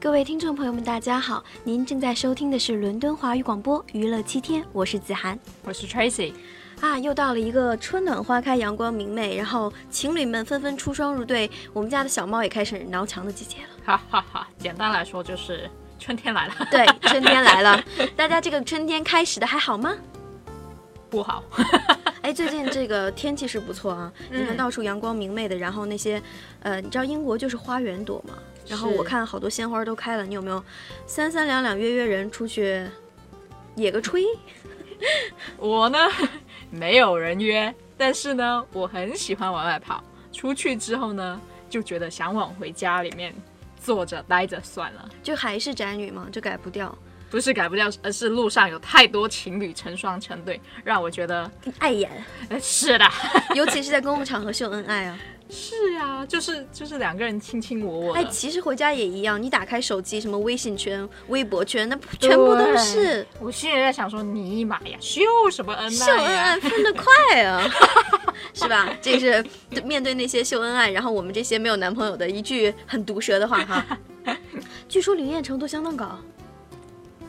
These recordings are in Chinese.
各位听众朋友们，大家好，您正在收听的是伦敦华语广播娱乐七天，我是子涵。我是 Tracy，啊，又到了一个春暖花开、阳光明媚，然后情侣们纷纷出双入对，我们家的小猫也开始挠墙的季节了。哈哈哈。简单来说就是春天来了，对，春天来了，大家这个春天开始的还好吗？不好。哎，最近这个天气是不错啊，你看嗯到处阳光明媚的，然后那些，呃，你知道英国就是花园多嘛，然后我看好多鲜花都开了，你有没有三三两两约约人出去野个炊？我呢没有人约，但是呢我很喜欢往外跑。出去之后呢，就觉得想往回家里面坐着待着算了。就还是宅女嘛，就改不掉，不是改不掉，而是路上有太多情侣成双成对，让我觉得，碍眼，呃 是的，尤其是在公共场合秀恩爱啊。是呀、就是就是两个人卿卿我我。哎，其实回家也一样，你打开手机，什么微信圈、微博圈，那全部都是我心里在想说，尼玛呀，秀什么恩爱？秀恩爱，分得快啊，是吧？这是面对那些秀恩爱，然后我们这些没有男朋友的一句很毒舌的话哈。据说灵验程度相当高，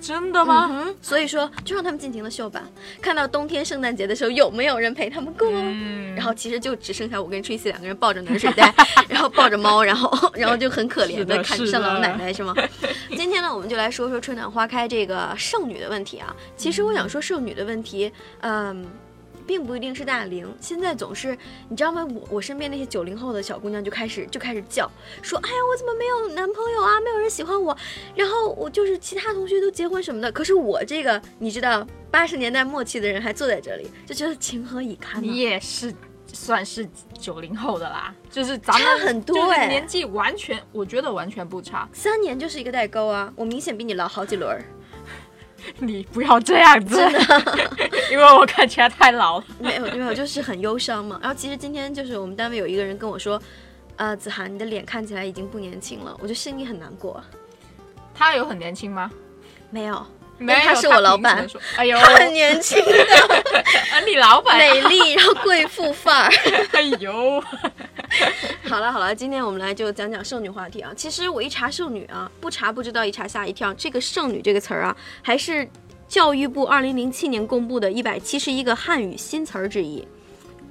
真的吗？嗯，所以说就让他们尽情的秀吧。看到冬天圣诞节的时候，有没有人陪他们过？嗯，然后其实就只剩下我跟 Tracy 两个人抱着暖水袋，然后抱着猫，然后 然后就很可怜是的的看着像老奶奶是吗？今天呢，我们就来说说春暖花开这个剩女的问题啊。其实我想说剩女的问题，嗯。并不一定是大龄，现在总是你知道吗？我我身边那些九零后的小姑娘就开始就开始叫，说哎呀我怎么没有男朋友啊？没有人喜欢我，然后我就是其他同学都结婚什么的，可是我这个你知道八十年代末期的人还坐在这里，就觉得情何以堪呢、你也是算是九零后的啦，就是咱们差很多就是哎年纪完全，我觉得完全不差。三年就是一个代沟啊！我明显比你老好几轮儿。你不要这样子，因为我看起来太老了。没 有没有，就是很忧伤嘛。然后其实今天就是我们单位有一个人跟我说，呃，子涵，你的脸看起来已经不年轻了，我就心里很难过。他有很年轻吗？没有，没有，他是我老板。哎呦，很年轻的，啊，你老板，美丽，然后贵妇范儿。哎呦，好了好了，今天我们来就讲讲剩女话题啊。其实我一查剩女啊，不查不知道，一查吓一跳。这个剩女这个词儿啊，还是教育部二零零七年公布的一百七十一个汉语新词儿之一。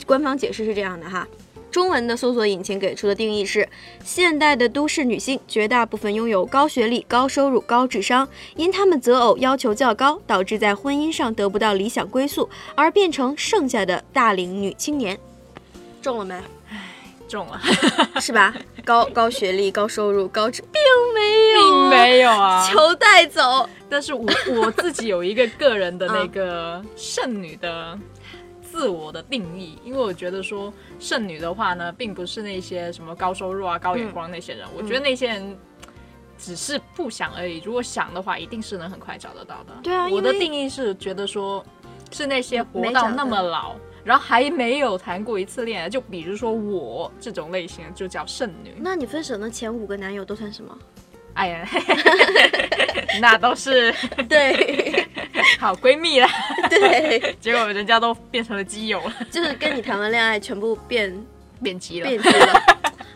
官方解释是这样的哈。中文的搜索引擎给出的定义是：现代的都市女性绝大部分拥有高学历、高收入、高智商，因她们择偶要求较高，导致在婚姻上得不到理想归宿，而变成剩下的大龄女青年。中了没？中了，是吧？高高学历、高收入、高智，并没有、并没有啊。求带走。但是我我自己有一个个人的 那个剩女的自我的定义，因为我觉得说剩女的话呢，并不是那些什么高收入啊、高眼光那些人，我觉得那些人。只是不想而已，如果想的话，一定是能很快找得到的。对啊我的定义是觉得说，是那些活到到那么老，然后还没有谈过一次恋爱，就比如说我这种类型，就叫剩女。那你分手的前五个男友都算什么？哎呀，那都是对好闺蜜啦。对，结果人家都变成了基友了，就是跟你谈完恋爱，全部变变基了，变基了。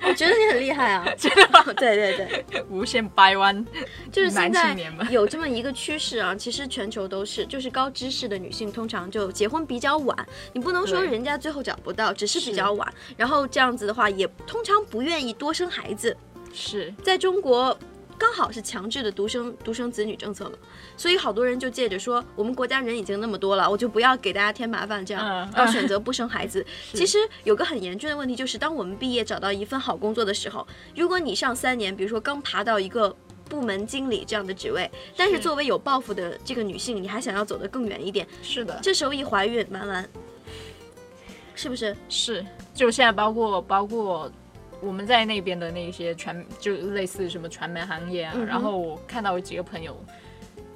我觉得你很厉害啊！真的对对对，无限掰弯，就是现男在有这么一个趋势啊，其实全球都是，就是高知识的女性通常就结婚比较晚，你不能说人家最后找不到，只是比较晚。然后这样子的话，也通常不愿意多生孩子。是。在中国刚好是强制的独生独生子女政策嘛，所以好多人就借着说我们国家人已经那么多了，我就不要给大家添麻烦，这样，要选择不生孩子。其实有个很严峻的问题，就是当我们毕业找到一份好工作的时候，如果你上三年，比如说刚爬到一个部门经理这样的职位，但是是作为有抱负的这个女性，你还想要走得更远一点，是的，这时候一怀孕，完完，是不是？是，就现在包括包括我们在那边的那些传，就类似什么传媒行业啊，嗯然后我看到有几个朋友。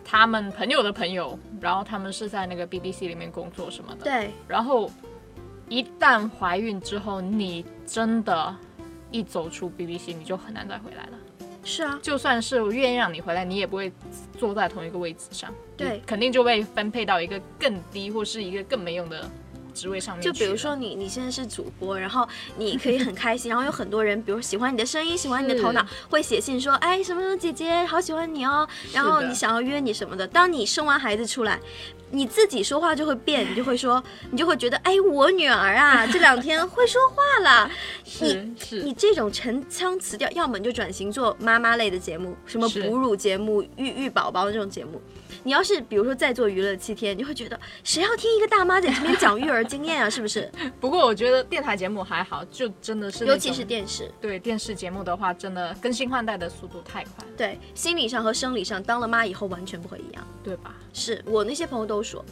他们朋友的朋友，然后他们是在那个 BBC 里面工作什么的，对，然后一旦怀孕之后，你真的，一走出 BBC 你就很难再回来了。是啊，就算是我愿意让你回来，你也不会坐在同一个位置上，对。肯定就被分配到一个更低或是一个更没用的职位上面。就比如说你你现在是主播，然后你可以很开心，然后有很多人，比如喜欢你的声音，喜欢你的头脑，会写信说，哎，什么什么姐姐，好喜欢你哦，然后你想要约你什么的。当你生完孩子出来。你自己说话就会变，你就会说，你就会觉得，哎，我女儿啊，这两天会说话了。你你这种陈腔词调，要么你就转型做妈妈类的节目，什么哺乳节目、育育宝宝的这种节目。你要是比如说在做娱乐七天，你会觉得谁要听一个大妈在这边讲育儿经验啊？是不是？不过我觉得电台节目还好，就真的是，尤其是电视，对电视节目的话，真的更新换代的速度太快。对，心理上和生理上，当了妈以后完全不会一样，对吧？是我那些朋友都说，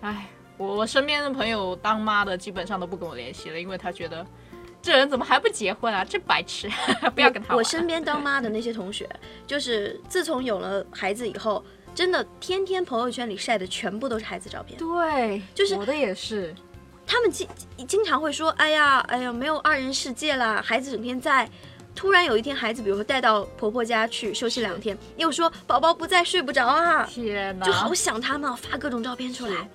哎，我身边的朋友当妈的基本上都不跟我联系了，因为他觉得这人怎么还不结婚啊？这白痴，不要跟他。我身边当妈的那些同学，就是自从有了孩子以后。真的，天天朋友圈里晒的全部都是孩子照片。对，就是我的也是。他们经经常会说：“哎呀，哎呀，没有二人世界啦，孩子整天在。”突然有一天，孩子比如说带到婆婆家去休息两天，又说宝宝不在，睡不着啊。天哪，就好想他们，发各种照片出来。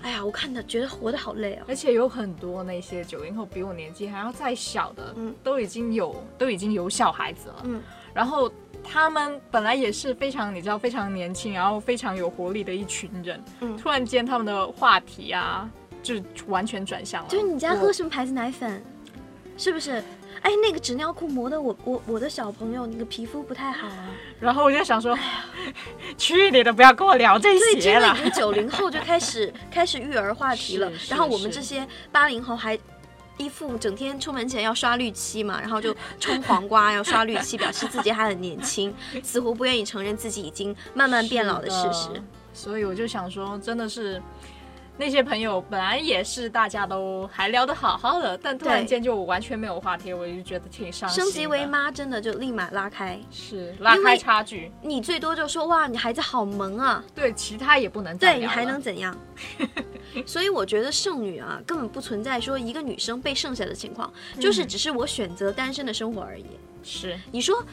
哎呀，我看的觉得活得好累啊。而且有很多那些九零后比我年纪还要再小的，嗯，都已经有都已经有小孩子了，嗯，然后。他们本来也是非常，你知道，非常年轻，然后非常有活力的一群人。嗯，突然间他们的话题啊，就完全转向了。就是你家喝什么牌子奶粉？是不是？哎，那个纸尿裤磨的我我我的小朋友那个皮肤不太好啊。然后我就想说，去你的，不要跟我聊这些了。最近九零后就开始开始育儿话题了，然后我们这些八零后还。一副整天出门前要刷绿漆嘛，然后就冲黄瓜要刷绿漆，表示自己还很年轻，似乎不愿意承认自己已经慢慢变老的事实。所以我就想说，真的是。那些朋友本来也是大家都还聊得好好的，但突然间就完全没有话题，我就觉得挺伤心。升级为妈真的就立马拉开，是拉开差距。你最多就说哇，你孩子好萌啊。对，其他也不能。对你还能怎样？所以我觉得剩女啊，根本不存在说一个女生被剩下的情况，就是只是我选择单身的生活而已。是，你说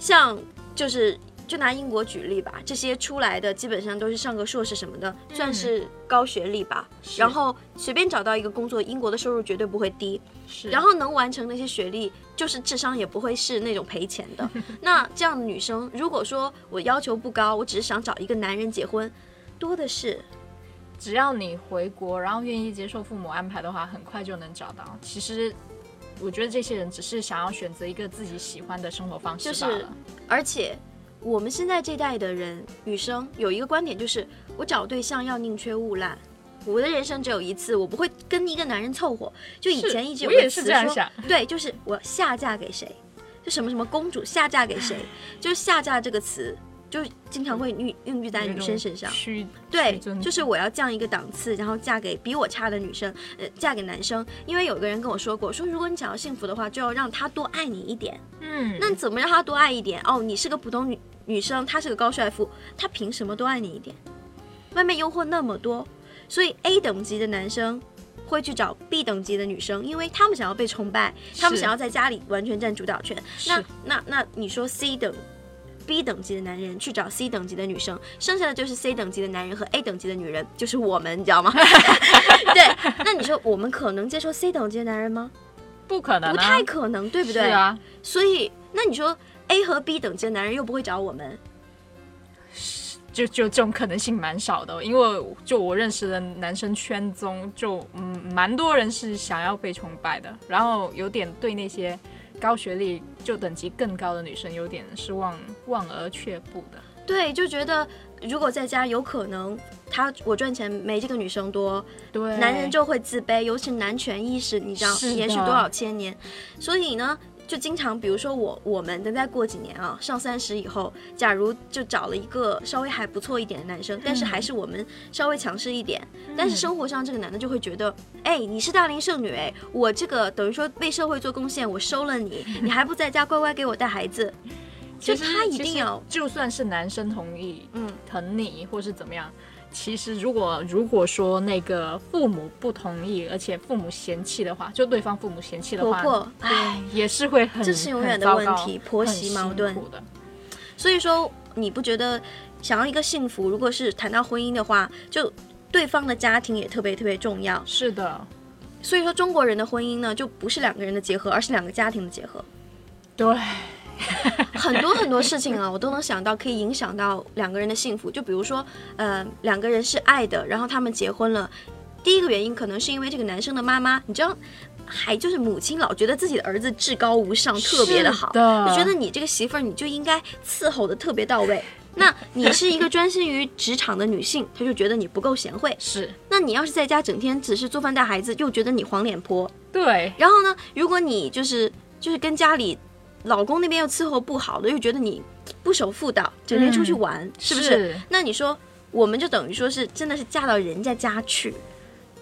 像就是。就拿英国举例吧，这些出来的基本上都是上个硕士什么的，算是高学历吧。然后随便找到一个工作，英国的收入绝对不会低。是，然后能完成那些学历，就是智商也不会是那种赔钱的。那这样的女生，如果说我要求不高，我只是想找一个男人结婚，多的是。只要你回国，然后愿意接受父母安排的话，很快就能找到。其实，我觉得这些人只是想要选择一个自己喜欢的生活方式罢了。而且。我们现在这代的人，女生有一个观点，就是我找对象要宁缺毋滥。我的人生只有一次，我不会跟一个男人凑合。就以前一直有个词说，对，就是我下嫁给谁，就什么什么公主下嫁给谁，就是下嫁这个词。就经常会孕孕育在女生身上，对，就是我要降一个档次，然后嫁给比我差的女生，呃，嫁给男生。因为有个人跟我说过，说如果你想要幸福的话，就要让他多爱你一点。嗯，那怎么让他多爱一点？哦，你是个普通女女生，他是个高帅富，他凭什么多爱你一点？外面诱惑那么多，所以 A 等级的男生会去找 B 等级的女生，因为他们想要被崇拜，他们想要在家里完全占主导权。那那那你说 C 等？B 等级的男人去找 C 等级的女生，剩下的就是 C 等级的男人和 A 等级的女人，就是我们，你知道吗？对，那你说我们可能接受 C 等级的男人吗？不可能，不太可能，对不对？是啊。所以，那你说 A 和 B 等级的男人又不会找我们，就就这种可能性蛮少的，因为就我认识的男生圈中，就嗯，蛮多人是想要被崇拜的，然后有点对那些。高学历就等级更高的女生有点是望望而却步的，对，就觉得如果在家有可能，他我赚钱没这个女生多，对，男人就会自卑，尤其男权意识，你知道延续多少千年，所以呢。就经常，比如说我我们等再过几年啊，上三十以后，假如就找了一个稍微还不错一点的男生，但是还是我们稍微强势一点，但是生活上这个男的就会觉得，哎，你是大龄剩女，哎，我这个等于说为社会做贡献，我收了你，你还不在家乖乖给我带孩子，就他一定要，就算是男生同意，嗯，疼你或是怎么样。其实，如果如果说那个父母不同意，而且父母嫌弃的话，就对方父母嫌弃的话，婆婆，哎，也是会很这是永远的问题，婆媳矛盾的。所以说，你不觉得想要一个幸福，如果是谈到婚姻的话，就对方的家庭也特别特别重要。是的。所以说中国人的婚姻呢，就不是两个人的结合，而是两个家庭的结合。对，很多很多事情啊，我都能想到可以影响到两个人的幸福。就比如说，呃，两个人是爱的，然后他们结婚了。第一个原因可能是因为这个男生的妈妈，你知道，还就是母亲老觉得自己的儿子至高无上，特别的好，的就觉得你这个媳妇儿你就应该伺候的特别到位。那你是一个专心于职场的女性，她就觉得你不够贤惠。是，那你要是在家整天只是做饭带孩子，又觉得你黄脸婆。对，然后呢，如果你就是就是跟家里老公那边又伺候不好的，又觉得你不守妇道，整天出去玩，是不是？是那你说，我们就等于说是真的是嫁到人家家去。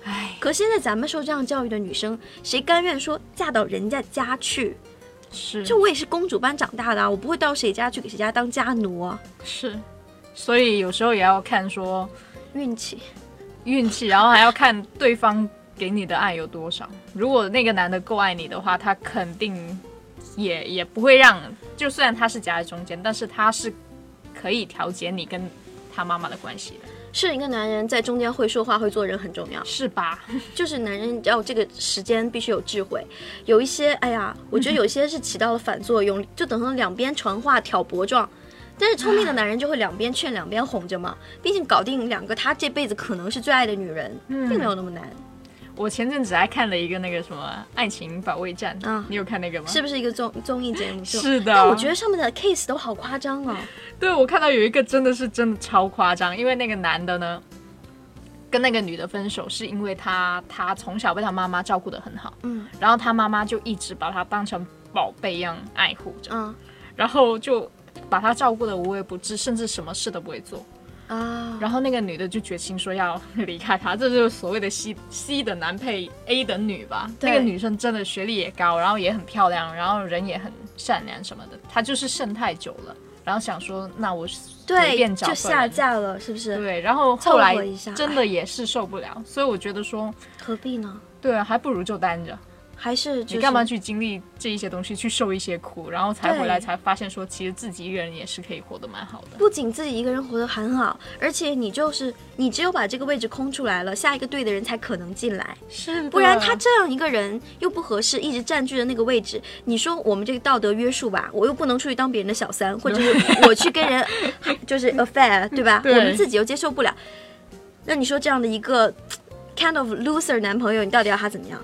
唉，可现在咱们受这样教育的女生，谁甘愿说嫁到人家家去？是，就我也是公主般长大的啊，我不会到谁家去给谁家当家奴啊，是，所以有时候也要看说运气。运气，然后还要看对方给你的爱有多少。如果那个男的够爱你的话，他肯定也也不会让，就虽然他是夹在中间，但是他是可以调节你跟他妈妈的关系的，是一个男人在中间会说话、会做人很重要。是吧？就是男人要这个时间必须有智慧，有一些，哎呀，我觉得有些是起到了反作用，就等成两边传话挑拨状。但是聪明的男人就会两边劝两边哄着嘛，毕竟搞定两个他这辈子可能是最爱的女人，并没有那么难，我前阵子还看了一个那个什么《爱情保卫战》啊你有看那个吗？是不是一个综综艺节目？是的但我觉得上面的 case 都好夸张哦。对，我看到有一个真的是真的超夸张，因为那个男的呢，跟那个女的分手是因为他他从小被他妈妈照顾的很好，嗯然后他妈妈就一直把他当成宝贝一样爱护着，嗯然后就把他照顾的无微不至，甚至什么事都不会做。啊，然后那个女的就决心说要 离开他，这就是所谓的 C C 等男配 A 等女吧。那个女生真的学历也高，然后也很漂亮，然后人也很善良什么的。她就是剩太久了，然后想说那我随，便找个就下人嫁了，是不是？对，然后后来真的也是受不了，所以我觉得说，何必呢？对啊，还不如就单着。还是、就是、你干嘛去经历这一些东西，去受一些苦，然后才回来才发现说，其实自己一个人也是可以活得蛮好的。不仅自己一个人活得很好，而且你就是你只有把这个位置空出来了，下一个对的人才可能进来，是不然他这样一个人又不合适，一直占据着那个位置。你说我们这个道德约束吧，我又不能出去当别人的小三，或者是 我去跟人就是 affair，对吧？对我们自己又接受不了。那你说这样的一个 kind of loser 男朋友，你到底要他怎么样？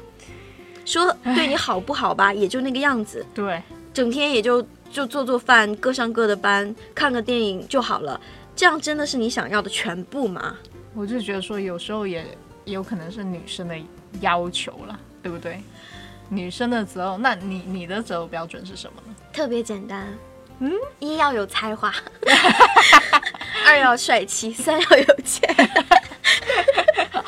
说对你好不好吧，也就那个样子。对，整天也就就做做饭，各上各的班，看个电影就好了。这样真的是你想要的全部吗？我就觉得说，有时候也也有可能是女生的要求了，对不对？女生的择偶，那你你的择偶标准是什么呢？特别简单，嗯，一要有才华，二要帅气，三要有钱。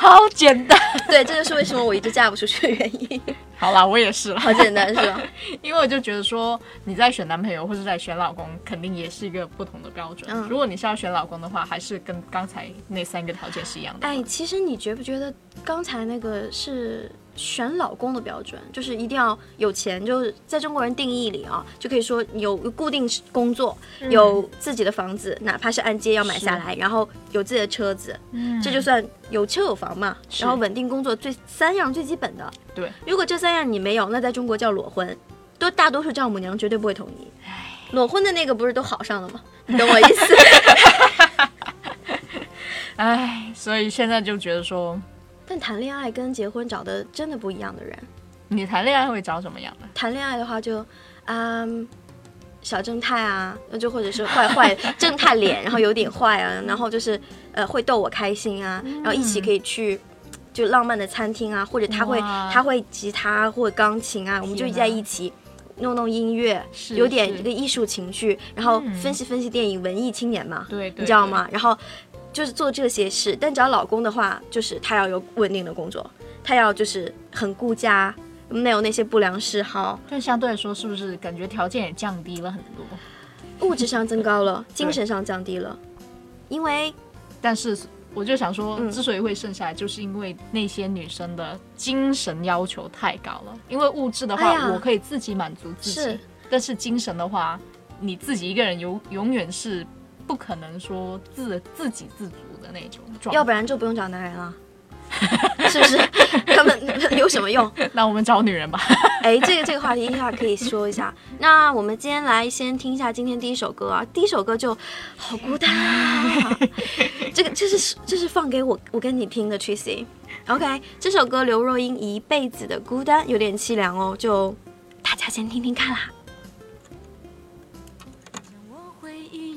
好简单。对，这就是为什么我一直嫁不出去的原因。好啦，我也是了，好简单是吧？因为我就觉得说，你在选男朋友或者在选老公，肯定也是一个不同的标准。嗯如果你是要选老公的话，还是跟刚才那三个条件是一样的。哎，其实你觉不觉得刚才那个是选老公的标准，就是一定要有钱，就是在中国人定义里啊，就可以说有固定工作，有自己的房子，哪怕是按揭要买下来，然后有自己的车子，嗯这就算有车有房嘛。然后稳定工作最三样最基本的，对。如果这三样你没有，那在中国叫裸婚，都大多数丈母娘绝对不会同意。裸婚的那个不是都好上了吗？你懂我意思？哎，所以现在就觉得说，但谈恋爱跟结婚找的真的不一样的人。你谈恋爱会找什么样的？谈恋爱的话就，嗯，小正太啊，那就或者是坏坏 正太脸，然后有点坏啊，然后就是呃会逗我开心啊，然后一起可以去。就浪漫的餐厅啊，或者他会他会吉他或者钢琴啊，我们就在一起弄弄音乐，有点是这个艺术情绪，然后嗯分析分析电影，文艺青年嘛，对？你知道吗？然后就是做这些事，但找老公的话，就是他要有稳定的工作，他要就是很顾家，没有那些不良嗜好，但相对来说，是不是感觉条件也降低了很多？物质上增高了，精神上降低了，因为但是我就想说，嗯之所以会剩下来，就是因为那些女生的精神要求太高了。因为物质的话，哎我可以自己满足自己是，但是精神的话，你自己一个人永永远是不可能说自自给自足的那种状态。要不然就不用找男人了。是不是？他们 有什么用？那我们找女人吧。哎，这个这个话题一下可以说一下。那我们今天来先听一下今天第一首歌啊，第一首歌就好孤单啊。这个这是这是放给我我跟你听的，Tracy。OK，这首歌刘若英一辈子的孤单有点凄凉哦，就大家先听听看啦。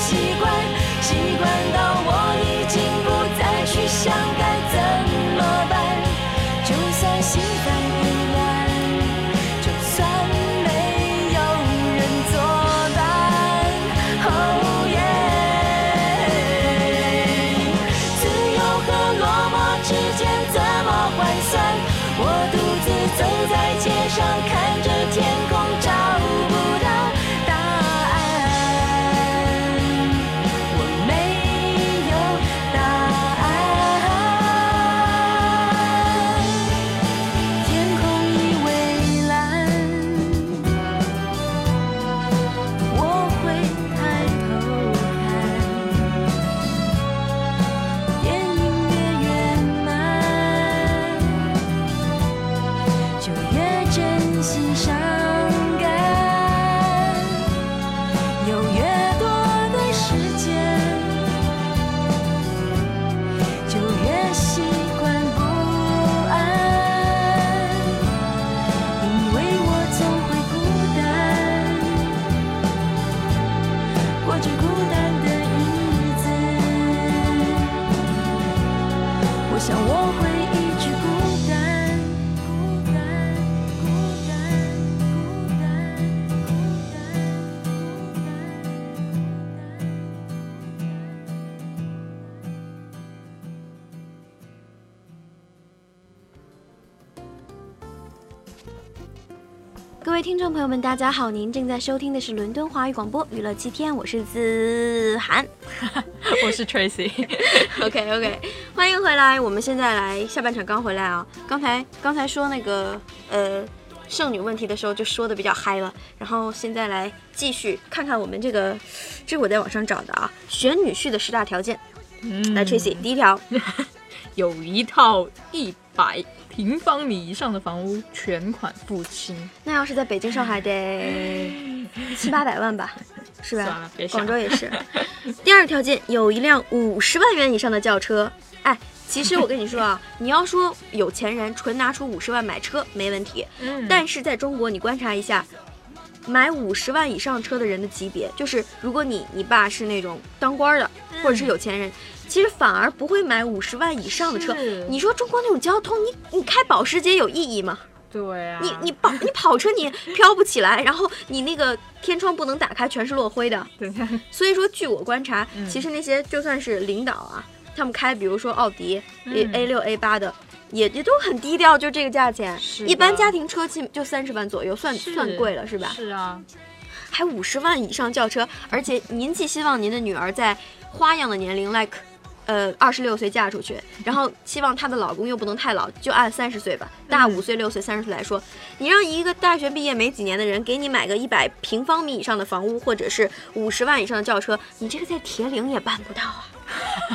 习惯，习惯到众朋友们，大家好，您正在收听的是伦敦华语广播娱乐七天，我是子涵。我是 Tracy，OK OK，欢迎回来。我们现在来下半场刚回来啊，刚才刚才说那个呃剩女问题的时候就说的比较嗨了，然后现在来继续看看我们这个，这是我在网上找的啊，选女婿的十大条件。嗯来 Tracy，第一条，有一套一百平方米以上的房屋，全款付清。那要是在北京、上海得七八百万吧，是吧？广州也是。第二个条件，有一辆五十万元以上的轿车。哎，其实我跟你说啊，你要说有钱人纯拿出五十万买车没问题，嗯但是在中国，你观察一下，买五十万以上车的人的级别，就是如果你你爸是那种当官的，或者是有钱人，其实反而不会买五十万以上的车。你说中国那种交通，你你开保时捷有意义吗？对啊，你你跑你跑车你飘不起来，然后你那个天窗不能打开，全是落灰的。对所以说，据我观察，嗯其实那些就算是领导啊，他们开比如说奥迪、嗯 A 六 A 八的，也也都很低调，就这个价钱。是一般家庭车基就三十万左右，算算贵了是吧？是啊，还五十万以上轿车，而且您既希望您的女儿在花样的年龄，like，呃，二十六岁嫁出去，然后希望她的老公又不能太老，就按三十岁吧，大五岁、六岁、三十岁来说，你让一个大学毕业没几年的人给你买个一百平方米以上的房屋，或者是五十万以上的轿车，你这个在铁岭也办不到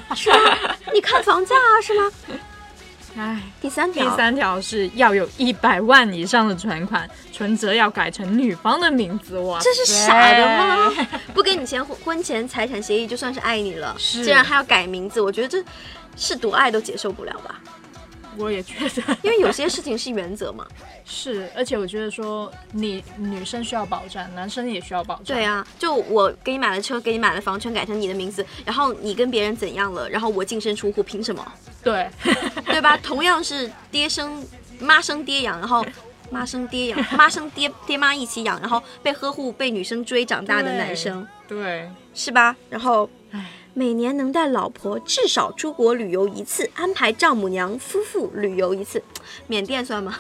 啊，是吧？你看房价啊，是吗？唉。第三条，第三条是要有一百万以上的存款，存折要改成女方的名字。哇，这是傻的吗？不跟你签，婚婚前财产协议就算是爱你了，是竟然还要改名字，我觉得这是多爱都接受不了吧？我也觉得 因为有些事情是原则嘛。是，而且我觉得说你女生需要保障，男生也需要保障。对啊，就我给你买了车，给你买了房，全改成你的名字，然后你跟别人怎样了，然后我净身出户，凭什么？对，对吧？同样是爹生妈生爹养，然后妈生爹养，妈生爹爹妈一起养，然后被呵护、被女生追长大的男生，对，是吧？然后唉。每年能带老婆至少出国旅游一次，安排丈母娘夫妇旅游一次，缅甸算吗？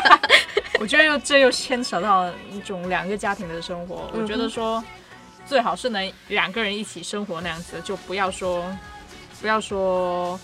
我觉得又这又牵扯到一种两个家庭的生活。嗯我觉得说最好是能两个人一起生活那样子，就不要说不要说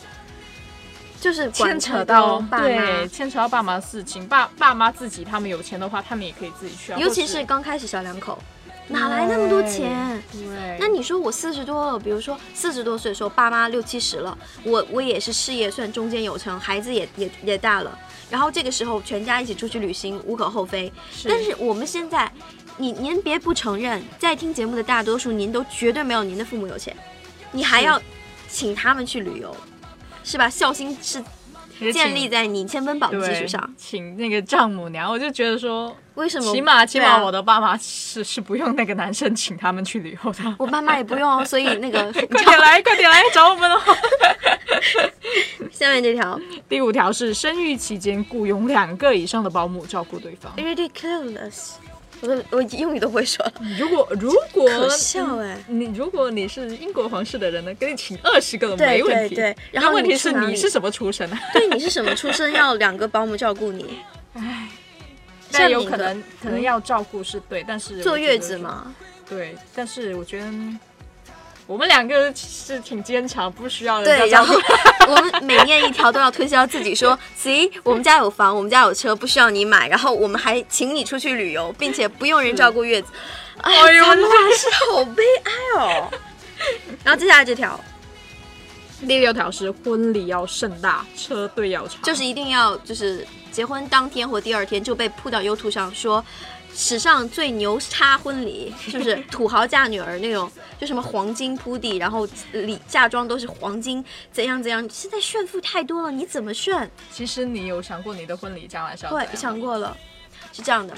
就是牵扯到爸对妈，牵扯到爸妈的事情。爸爸妈自己他们有钱的话，他们也可以自己去啊。尤其是刚开始小两口，哪来那么多钱？对，那你说我四十多了，比如说四十多岁的时候，爸妈六七十了，我我也是事业算中间有成，孩子也也也大了，然后这个时候全家一起出去旅行无可厚非。但是我们现在，你您别不承认，在听节目的大多数您都绝对没有您的父母有钱，你还要请他们去旅游，是吧？孝心是建立在你千分宝的基础上。请那个丈母娘，我就觉得说，为什么？起码起码我的爸妈是是不用那个男生请他们去旅游的。我爸妈也不用哦，所以 那个快点来，快点来找我们哦！下面这条第五条是生育期间雇佣两个以上的保姆照顾对方。ridiculous，我都我英语都不会说了，如果如果可笑哎。你如果你是英国皇室的人呢，给你请二十个对没问题。对对然后问题是你是什么出身呢？对，你是什么出身？要两个保姆照顾你？但像你的有可能可能要照顾是对，但是坐月？子嘛？对，但是我觉得我们两个是挺坚强，不需要人家对，然照后顾。我们每念一条都要推销自己说，see，我们家有房，我们家有车，不需要你买，然后我们还请你出去旅游，并且不用人照顾月子。哎呦咱们还是好悲哀哦。然后接下来这条第六条是婚礼要盛大，车队要长，就是一定要就是结婚当天或第二天就被铺到 YouTube 上说。史上最牛叉婚礼，是不是土豪嫁女儿那种？就什么黄金铺地，然后礼嫁妆都是黄金，怎样怎样？现在炫富太多了，你怎么炫？其实你有想过你的婚礼将来是要怎对，想过了，是这样的，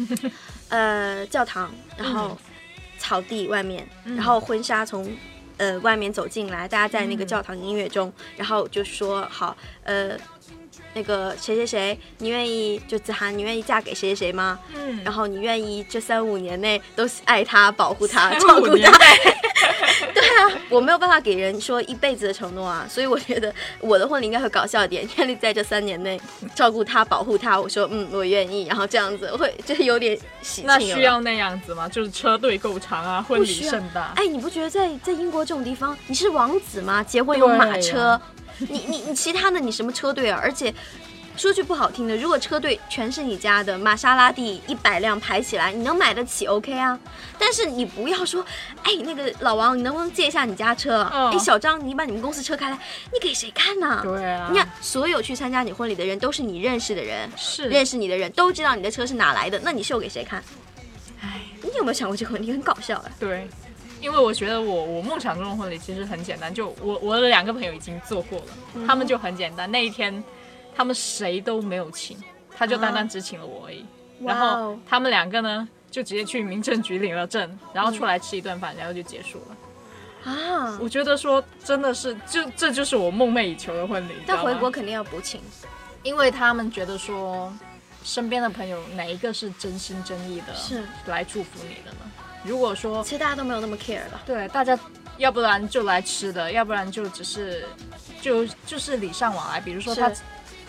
呃，教堂，然后草地外面，嗯然后婚纱从呃外面走进来，大家在那个嗯教堂音乐中，然后就说好，呃，那个谁谁谁，你愿意就子涵，你愿意嫁给谁谁谁吗？嗯，然后你愿意这三五年内都爱他、保护他、照顾他？对啊，啊，我没有办法给人说一辈子的承诺啊，所以我觉得我的婚礼应该会搞笑一点，愿意在这三年内照顾他、保护他。我说嗯，我愿意，然后这样子会就是有点喜庆那需要那样子吗？就是车队够长啊，婚礼盛大。哎，你不觉得在在英国这种地方，你是王子吗？结婚有马车呀，你你你其他的你什么车队啊？而且说句不好听的，如果车队全是你家的，玛莎拉蒂一百辆排起来，你能买得起 OK 啊？但是你不要说，哎，那个老王，你能不能借一下你家车？嗯哎，小张，你把你们公司车开来，你给谁看呢？对啊，你看，所有去参加你婚礼的人都是你认识的人，是认识你的人都知道你的车是哪来的，那你秀给谁看？哎，你有没有想过这个问题？很搞笑哎。对，因为我觉得我我梦想中的婚礼其实很简单，就我我的两个朋友已经做过了，嗯他们就很简单。那一天他们谁都没有请，他就单单只请了我而已。然后他们两个呢，就直接去民政局领了证，然后出来吃一顿饭，然后就结束了。啊！我觉得说真的是，就这就是我梦寐以求的婚礼。但回国肯定要补请。因为他们觉得说，身边的朋友哪一个是真心真意的，是来祝福你的呢？如果说其实大家都没有那么 care 了。对大家，要不然就来吃的，要不然就只是就就是礼尚往来。比如说他是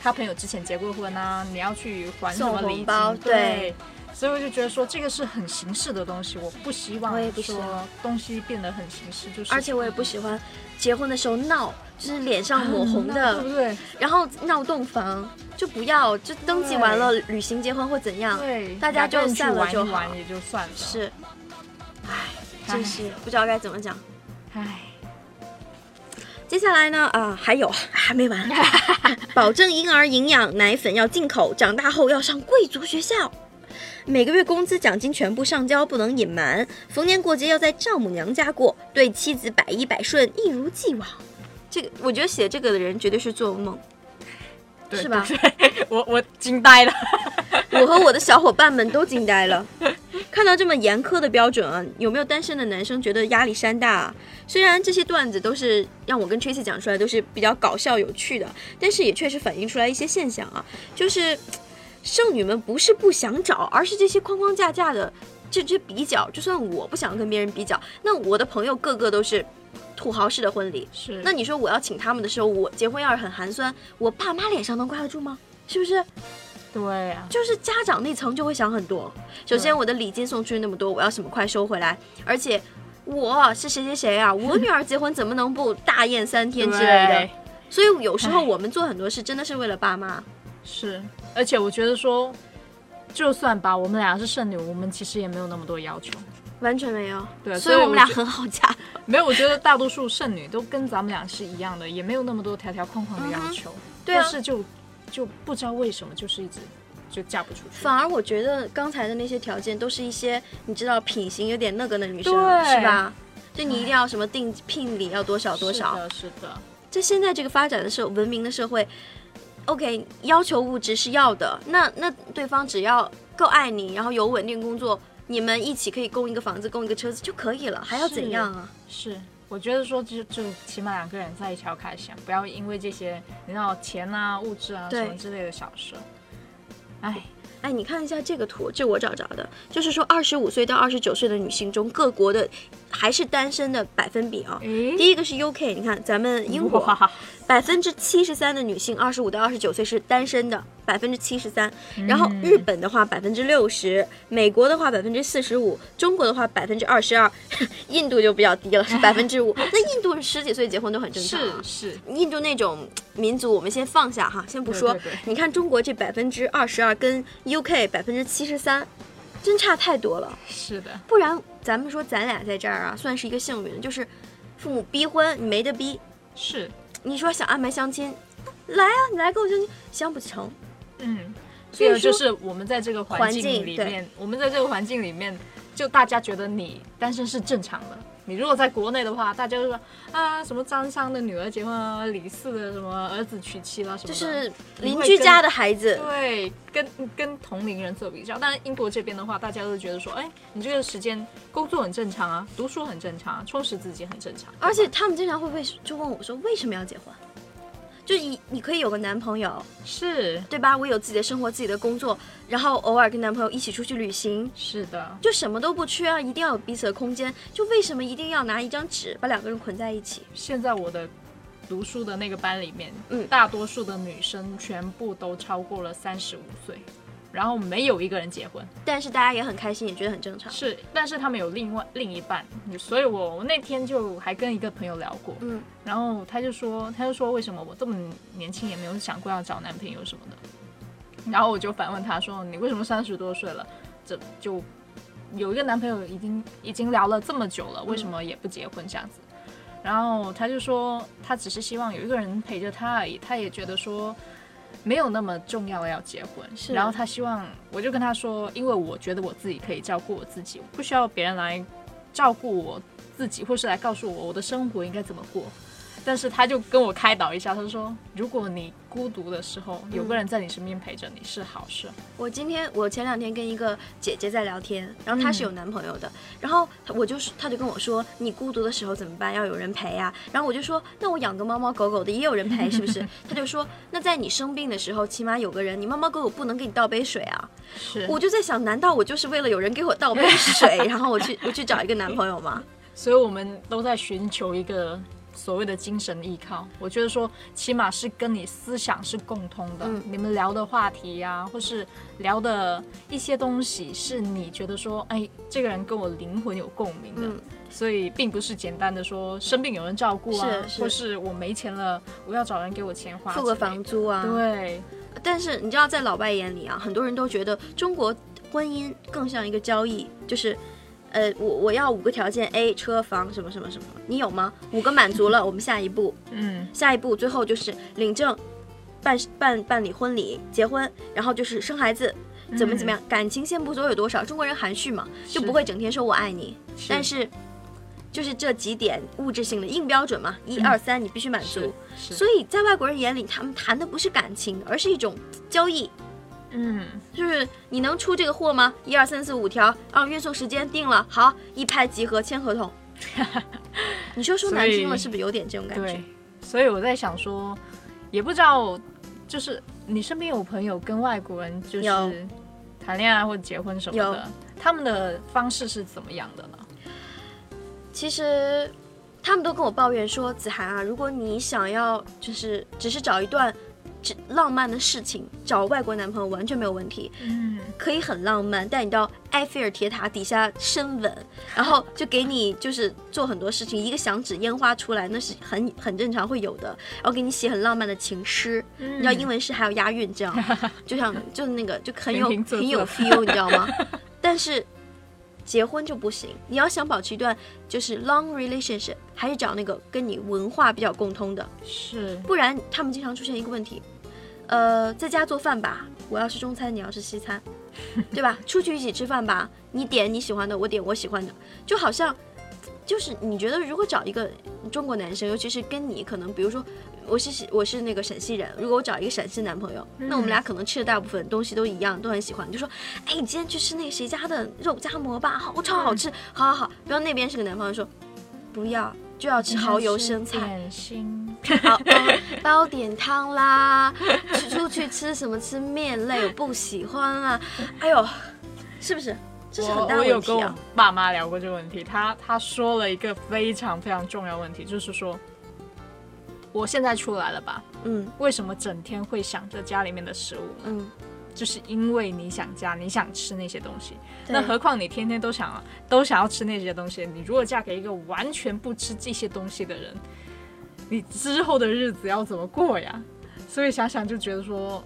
他朋友之前结过婚啊，你要去还什送么礼金？红包对对。所以我就觉得说，这个是很形式的东西，我不希望我也不希说望东西变得很形式，就是而且我也不喜欢结婚的时候闹，就是脸上抹红的 对，不对？然后闹洞房，就不要，就登记完了旅行结婚或怎样，对，大家就两个人去散了就好玩玩也就算了。，是，唉，唉真是不知道该怎么讲。唉，接下来呢，啊、还有还没完，保证婴儿营养，奶粉要进口，长大后要上贵族学校。每个月工资奖金全部上交，不能隐瞒。逢年过节要在丈母娘家过，对妻子百依百顺，一如既往。这个我觉得写这个的人绝对是做梦。对是吧？我我惊呆了。我和我的小伙伴们都惊呆了，看到这么严苛的标准啊，有没有单身的男生觉得压力山大、啊？虽然这些段子都是让我跟 Tracy 讲出来，都是比较搞笑有趣的，但是也确实反映出来一些现象啊，就是剩女们不是不想找，而是这些框框架架的这这比较，就算我不想跟别人比较，那我的朋友个个都是土豪式的婚礼，是，那你说我要请他们的时候，我结婚要是很寒酸，我爸妈脸上能挂得住吗？是不是？对啊，就是家长那层就会想很多。首先，我的礼金送出去那么多，我要什么快收回来？而且我是谁谁谁啊，我 女儿结婚怎么能不大宴三天之类的？所以有时候我们做很多事真的是为了爸妈。是，而且我觉得说，就算吧，我们俩是剩女，我们其实也没有那么多要求。完全没有，对所以我们俩很好嫁。没有，我觉得大多数剩女都跟咱们俩是一样的，也没有那么多条条框框的要求。对啊但是就就不知道为什么，就是一直就嫁不出去。反而我觉得刚才的那些条件都是一些你知道品行有点那个的女生，是吧？就你一定要什么定聘礼要多少多少，是的，是的，在现在这个发展的社文明的社会，OK，要求物质是要的，那那对方只要够爱你，然后有稳定工作，你们一起可以供一个房子，供一个车子就可以了，还要怎样啊？是。我觉得说就就起码两个人在一起要开心，不要因为这些你知道钱啊、物质啊什么之类的小事。哎，哎，你看一下这个图，这我找着的，就是说二十五岁到二十九岁的女性中，各国的还是单身的百分比啊。诶第一个是 UK，你看咱们英国百分之七十三的女性，二十五到二十九岁是单身的，百分之七十三。嗯然后日本的话百分之六十，美国的话百分之四十五，中国的话百分之二十二，印度就比较低了，是百分之五。那印度十几岁结婚都很正常、啊。是是，印度那种民族，我们先放下哈，先不说。对对对你看中国这百分之二十二跟 UK 百分之七十三，真差太多了。是的，不然咱们说咱俩在这儿啊，算是一个幸运，就是父母逼婚，你没得逼。是，你说想安排相亲，来啊，你来跟我相亲，相不成。嗯，所以就是我们在这个环境里面，我们在这个环境里面，就大家觉得你单身是正常的。你如果在国内的话，大家就说啊，什么张三的女儿结婚啊，李四的什么儿子娶妻啦什么，就是邻居家的孩子，对，跟跟同龄人做比较。但是英国这边的话，大家都觉得说，哎，你这个时间工作很正常啊，读书很正常啊，充实自己很正常。而且他们经常会为就问我说为什么要结婚？就你你可以有个男朋友，是对吧？我有自己的生活、自己的工作，然后偶尔跟男朋友一起出去旅行，是的，就什么都不缺啊，一定要有彼此的空间。就为什么一定要拿一张纸把两个人捆在一起？现在我的读书的那个班里面，嗯大多数的女生全部都超过了三十五岁，然后没有一个人结婚。但是大家也很开心，也觉得很正常。是，但是他们有另外另一半，所以我我那天就还跟一个朋友聊过，嗯，然后他就说，他就说为什么我这么年轻也没有想过要找男朋友什么的，然后我就反问他说，你为什么三十多岁了，这就有一个男朋友已经已经聊了这么久了，为什么也不结婚这样子？然后他就说，他只是希望有一个人陪着他而已，他也觉得说。没有那么重要要结婚，是然后他希望，我就跟他说，因为我觉得我自己可以照顾我自己，不需要别人来照顾我自己，或是来告诉我我的生活应该怎么过。但是他就跟我开导一下，他说，如果你孤独的时候，有个人在你身边陪着你是好事。我今天我前两天跟一个姐姐在聊天，然后她是有男朋友的，然后我就是她就跟我说，你孤独的时候怎么办？要有人陪啊。然后我就说，那我养个猫猫狗狗的也有人陪，是不是？她就说，那在你生病的时候，起码有个人，你猫猫狗狗不能给你倒杯水啊。是，我就在想，难道我就是为了有人给我倒杯水，然后我去我去找一个男朋友吗？所以我们都在寻求一个所谓的精神依靠。我觉得说，起码是跟你思想是共通的，嗯你们聊的话题呀、或是聊的一些东西，是你觉得说，哎，这个人跟我灵魂有共鸣的。嗯所以并不是简单的说生病有人照顾啊，是是或是我没钱了，我要找人给我钱花，付个房。租啊。对，但是你知道，在老外眼里啊，很多人都觉得中国婚姻更像一个交易，就是，呃，我我要五个条件：A 车房什么什么什么，你有吗？五个满足了，我们下一步，嗯，下一步最后就是领证，办办办理婚礼、结婚，然后就是生孩子，怎么怎么样，感情先不说有多少，中国人含蓄嘛，就不会整天说我爱你，但是。就是这几点物质性的硬标准嘛，一二三，你必须满足。所以在外国人眼里，他们谈的不是感情，而是一种交易。嗯，就是你能出这个货吗？一二三四五条啊，运送时间定了，好，一拍即合，签合同。你说说难听了，是不是有点这种感觉对？，所以我在想说，也不知道，就是你身边有朋友跟外国人就是谈恋爱或者结婚什么的，他们的方式是怎么样的呢？其实他们都跟我抱怨说，子涵啊，如果你想要就是只是找一段只浪漫的事情，找外国男朋友完全没有问题，嗯，可以很浪漫，带你到埃菲尔铁塔底下深吻，然后就给你就是做很多事情，一个响指烟花出来，那是很很正常会有的，然后给你写很浪漫的情诗，你知道英文诗还有押韵，这样 就像就那个就很有很有 feel，你知道吗？但是结婚就不行，你要想保持一段就是 long relationship，还是找那个跟你文化比较共通的，是，不然他们经常出现一个问题，呃，在家做饭吧，我要吃中餐，你要吃西餐，对吧？出去一起吃饭吧，你点你喜欢的，我点我喜欢的，就好像就是你觉得如果找一个中国男生，尤其是跟你可能，比如说我是我是那个陕西人，如果我找一个陕西男朋友，那我们俩可能吃的大部分东西都一样，都很喜欢，就说，哎，你今天去吃那个谁家的肉夹馍吧，好超好吃，好好好。然后那边是个男朋友说，不要。就要吃蚝油生菜，点心，好，嗯煲点汤啦，出出去吃什么吃面类，我不喜欢啊。哎呦，是不是？这是很大我我有跟我问题啊。爸妈聊过这个问题，他他说了一个非常非常重要问题，就是说，我现在出来了吧？嗯为什么整天会想着家里面的食物呢？嗯，就是因为你想家，你想吃那些东西。那何况你天天都想都想要吃那些东西，你如果嫁给一个完全不吃这些东西的人，你之后的日子要怎么过呀？所以想想就觉得说，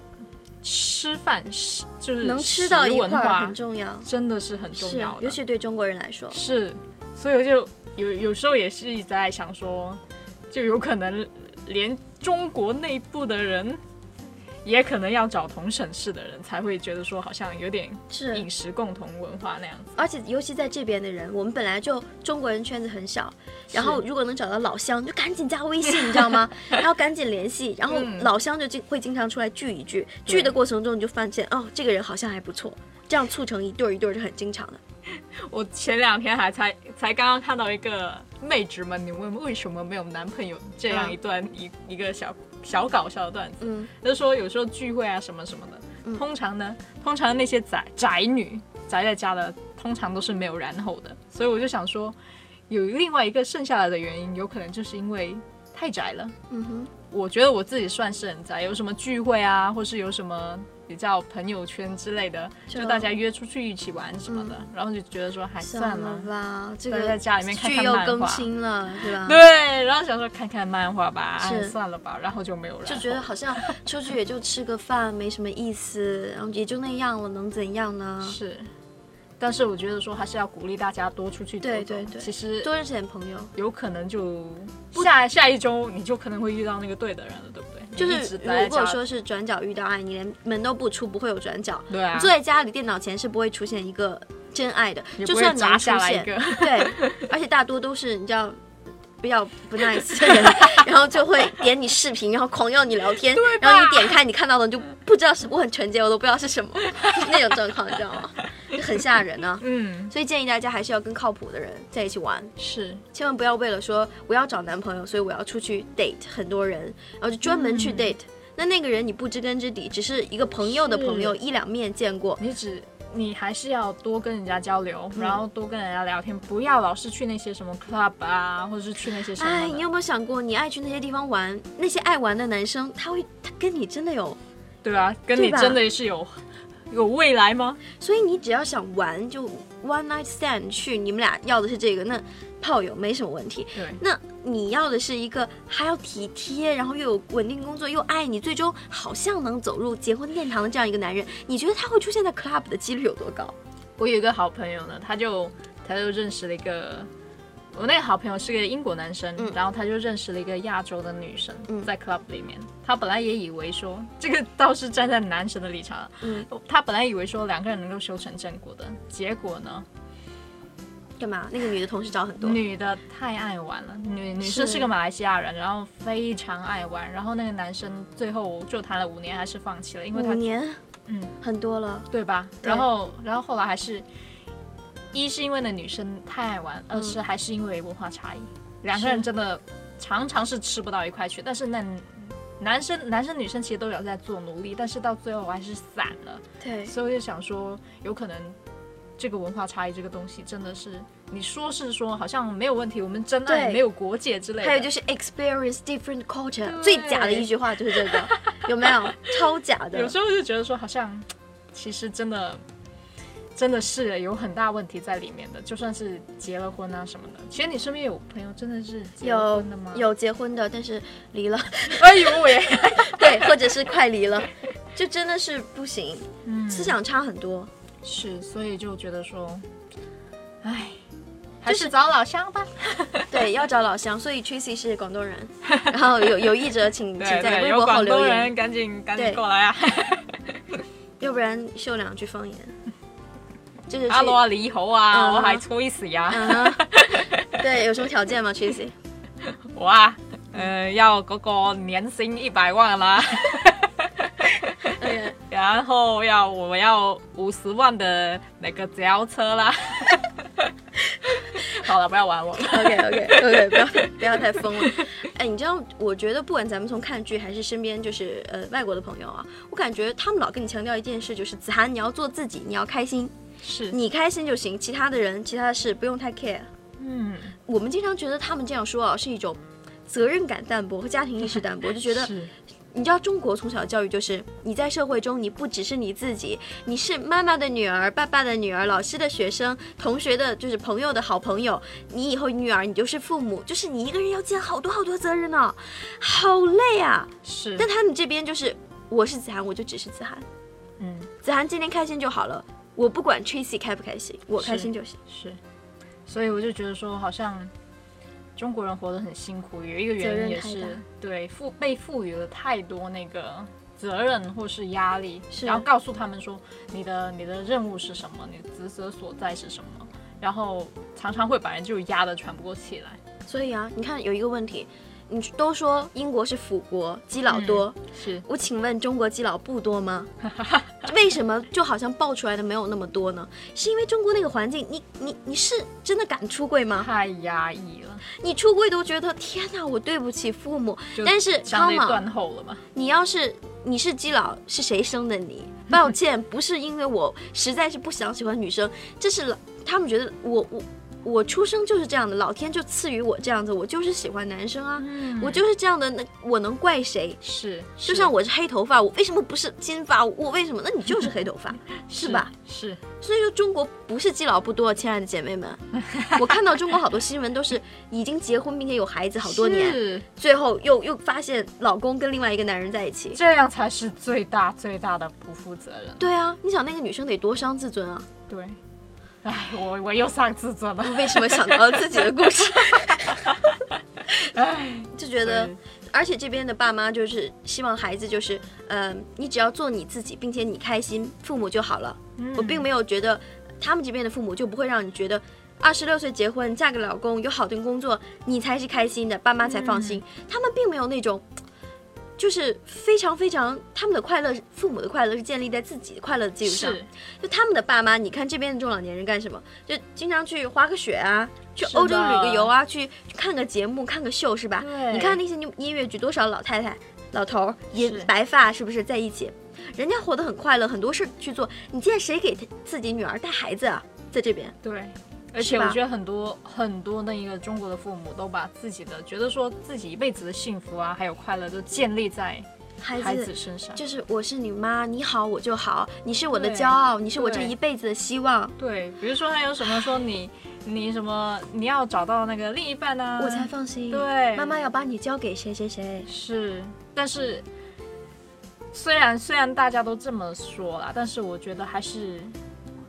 吃饭是就是能吃到一食文化块很重要，真的是很重要，的，尤其对中国人来说。是，所以我就有有时候也是一直在想说，就有可能连中国内部的人，也可能要找同省市的人才会觉得说，好像有点是饮食共同文化那样子。而且尤其在这边的人，我们本来就中国人圈子很小，然后如果能找到老乡，就赶紧加微信，你知道吗？然后赶紧联系，然后嗯老乡就经会经常出来聚一聚，聚的过程中你就发现哦，这个人好像还不错，这样促成一对儿一对儿是很经常的。我前两天还才才刚刚看到一个妹纸们，你问为什么没有男朋友这样嗯一段、一一个小小搞笑的段子，嗯。就是说有时候聚会啊什么什么的，嗯。通常呢，通常那些宅宅女宅在家的，通常都是没有然后的，所以我就想说，有另外一个剩下来的原因，有可能就是因为太宅了。嗯哼，我觉得我自己算是很宅，有什么聚会啊，或是有什么比较朋友圈之类的，就就大家约出去一起玩什么的，然后就觉得说还算了了。吧，这个在家里面看剧又更看漫画新了，对吧？对，然后想说看看漫画吧，算了吧，然后就没有了。就觉得好像出去也就吃个饭，没什么意思，然后也就那样了，能怎样呢？是，但是我觉得说还是要鼓励大家多出去走走。对对对其实多认识点朋友。有可能就下下一周你就可能会遇到那个对的人了，对不对？就是如果说是转角遇到爱，你连门都不出，不会有转角。对啊你，坐在家里电脑前是不会出现一个真爱的，就算能出现，对，而且大多都是你知道。比较不 nice 的人，然后就会点你视频，然后狂要你聊天，然后你点开你看到的你就不知道是我很纯洁，我都不知道是什么，就 是那种状况，你知道吗？就很吓人啊。嗯，所以建议大家还是要跟靠谱的人在一起玩，是。千万不要为了说我要找男朋友，所以我要出去 date 很多人，然后就专门去 date、那那个人你不知根知底，只是一个朋友的朋友，一两面见过。你只你还是要多跟人家交流，嗯。然后多跟人家聊天，不要老是去那些什么 club 啊，或者是去那些什么哎，你有没有想过，你爱去那些地方玩，那些爱玩的男生，他会他跟你真的有，对啊，跟你真的是有有未来吗？所以你只要想玩，就 one night stand 去，你们俩要的是这个，那炮友没什么问题。对，那你要的是一个还要体贴，然后又有稳定工作，又爱你，最终好像能走入结婚殿堂的这样一个男人，你觉得他会出现在 club 的几率有多高？我有一个好朋友呢，他就他就认识了一个，我那个好朋友是个英国男生，嗯。然后他就认识了一个亚洲的女生，嗯。在 club 里面，他本来也以为说这个倒是站在男生的立场，嗯，他本来以为说两个人能够修成正果的，结果呢，干嘛？那个女的同事找很多，女的太爱玩了，女女生是是个马来西亚人，然后非常爱玩，然后那个男生最后就谈了五年还是放弃了，因为他五年？嗯。很多了。对吧？对。然后然后后来还是，一是因为那女生太爱玩，二嗯是还是因为文化差异，两个人真的常常是吃不到一块去。但是那男生男生女生其实都有在做努力，但是到最后还是散了。对，所以我就想说，有可能这个文化差异这个东西真的是，你说是说好像没有问题，我们真爱没有国界之类的。还有就是 experience different culture，最假的一句话就是这个，有没有？超假的 有。时候就觉得说，好像其实真的真的是有很大问题在里面的。就算是结了婚啊什么的，其实你身边有朋友真的是有婚的吗？，有结婚的，但是离了，哎呦喂，对，或者是快离了，就真的是不行，嗯思想差很多。是，所以就觉得说，哎，还是找老乡吧。对，要找老乡，所以 Tracy 是广东人，然后有有意者请请在微博留言，人赶紧赶紧过来啊！要不然秀两句方言，就是去阿羅你好啊，嗯我係 Tracy 啊，嗯，对，有什么条件吗，Tracy？我啊，呃，要嗰個年薪一百万啦，对，然后要我要五十万的那個轎車啦。好了，不要玩我了。OK OK OK，不要不要太疯了。哎，你知道，我觉得不管咱们从看剧还是身边就是呃外国的朋友啊，我感觉他们老跟你强调一件事，就是子涵你要做自己，你要开心，是，你开心就行，其他的人其他的事不用太 care。嗯，我们经常觉得他们这样说啊，是一种责任感淡薄和家庭意识淡薄，就觉得你知道中国从小教育就是你在社会中你不只是你自己，你是妈妈的女儿、爸爸的女儿、老师的学生、同学的，就是朋友的好朋友。你以后女儿你就是父母，就是你一个人要肩好多好多责任呢、好累啊！是，但他们这边就是我是子涵，我就只是子涵，嗯。子涵今天开心就好了，我不管 Tracy 开不开心，我开心就行。是，所以我就觉得说，好像中国人活得很辛苦，有一个原因也是对赋被赋予了太多那个责任或是压力，是然后告诉他们说你的你的任务是什么，你的职责所在是什么，然后常常会把人就压得喘不过气来。所以啊，你看有一个问题，你都说英国是腐国，基佬多，是我请问中国基佬不多吗？为什么就好像爆出来的没有那么多呢？是因为中国那个环境，你你你是真的敢出柜吗？太压抑了，你出柜都觉得天哪，我对不起父母。但是相对 come on 断后了嘛。你要是你是基佬，是谁生的你？抱歉，不是因为我实在是不想喜欢女生，这是他们觉得我我我出生就是这样的，老天就赐予我这样子，我就是喜欢男生啊，我就是这样的，那我能怪谁？是，就像我是黑头发，我为什么不是金发？我为什么？那你就是黑头发，是吧？？是，所以说中国不是基佬不多，亲爱的姐妹们，我看到中国好多新闻都是已经结婚并且有孩子好多年，最后又又发现老公跟另外一个男人在一起。这样才是最大最大的不负责任。对啊，你想那个女生得多伤自尊啊！对，哎，我我又上自尊了。为什么想到了 自己的故事？哎，就觉得，而且这边的爸妈就是希望孩子就是，嗯、你只要做你自己，并且你开心，父母就好了。我并没有觉得他们这边的父母就不会让你觉得。二十六岁结婚，嫁给老公，有好的工作，你才是开心的，爸妈才放心。他们并没有那种，就是非常非常他们的快乐，父母的快乐是建立在自己的快乐的基础上。就他们的爸妈，你看这边的中老年人干什么？就经常去滑个雪啊，去欧洲旅个游啊，去去看个节目、看个秀，是吧？你看那些音音乐剧，多少老太太、老头儿也白发，是不是在一起？人家活得很快乐，很多事去做。你见谁给他自己女儿带孩子啊？在这边，对。而且我觉得很多很多那一个中国的父母都把自己的觉得说自己一辈子的幸福啊，还有快乐都建立在孩子孩子身上。就是我是你妈，你好我就好，你是我的骄傲，你是我这一辈子的希望，对，比如说还有什么说你你什么你要找到那个另一半啊，我才放心。对妈妈要把你交给谁谁谁。是，但是虽然虽然大家都这么说啦，但是我觉得还是，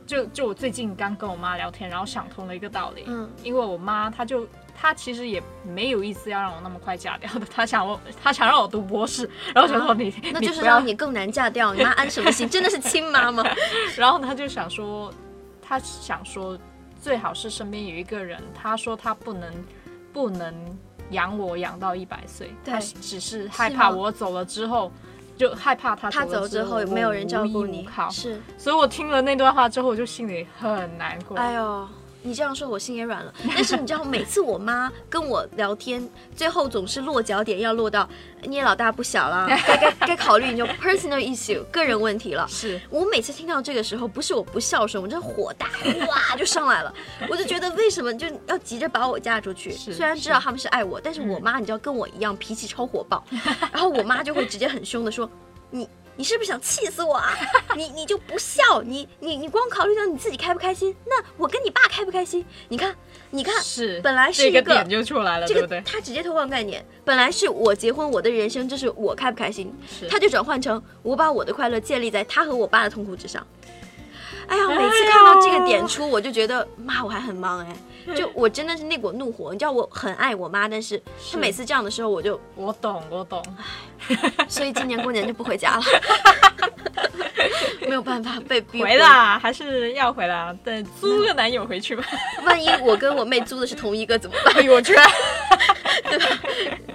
就就我最近刚跟我妈聊天，然后想通了一个道理，嗯，因为我妈她就她其实也没有意思要让我那么快嫁掉的，她想我她想让我读博士，然后我想说你、那就是让你更难嫁掉。你妈安什么心？真的是亲妈吗？然后她就想说，她想说最好是身边有一个人，她说她不能不能养我养到一百岁，她只是害怕我走了之后，就害怕他他走之之后没有人照顾你是。所以我听了那段话之后，我就心里很难过。哎呦，你这样说，我心也软了。但是你知道，每次我妈跟我聊天，最后总是落脚点要落到你也老大不小了，该该该考虑你就 personal issue 个人问题了。是我每次听到这个时候，不是我不孝顺，我真火大，哇就上来了。我就觉得为什么就要急着把我嫁出去？虽然知道他们是爱我，但是我妈你知道跟我一样脾气超火爆，然后我妈就会直接很凶的说你。你是不是想气死我啊？你你就不笑，你你你光考虑到你自己开不开心，那我跟你爸开不开心？你看，你看，是，本来是一个这个点就出来了，这个对不对？他直接偷换概念，本来是我结婚，我的人生，就是我开不开心，他就转换成我把我的快乐建立在他和我爸的痛苦之上。哎呀，每次看到这个点出，我就觉得妈，我还很忙哎，就我真的是那股怒火。你知道我很爱我妈，但是她每次这样的时候，我就我懂，我懂。所以今年过年就不回家了，没有办法被逼回。啦，还是要回啦，等租个男友回去吧。万一我跟我妹租的是同一个怎么办？哎呦，我去！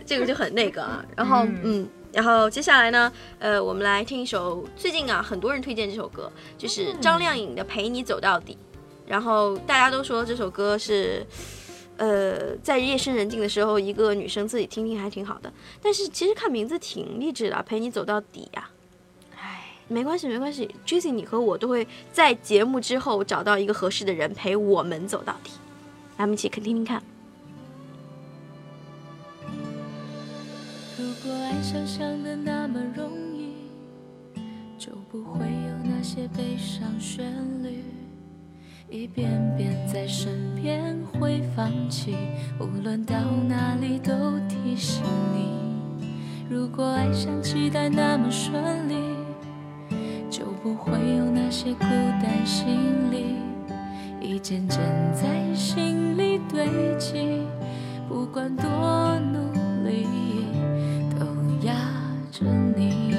这个就很那个啊。然后嗯嗯然后接下来呢，呃，我们来听一首最近啊很多人推荐这首歌，就是张靓颖的《陪你走到底》。然后大家都说这首歌是，呃，在夜深人静的时候，一个女生自己听听还挺好的。但是其实看名字挺励志的，《陪你走到底》呀。唉，没关系，没关系，Jessie，你和我都会在节目之后找到一个合适的人陪我们走到底。来，我们一起听听看。如果爱想象的那么容易，就不会有那些悲伤旋律，一遍遍在身边会放弃，无论到哪里都提醒你。如果爱像期待那么顺利，就不会有那些孤单心理，一件件在心里堆积，不管多努力。都压着你，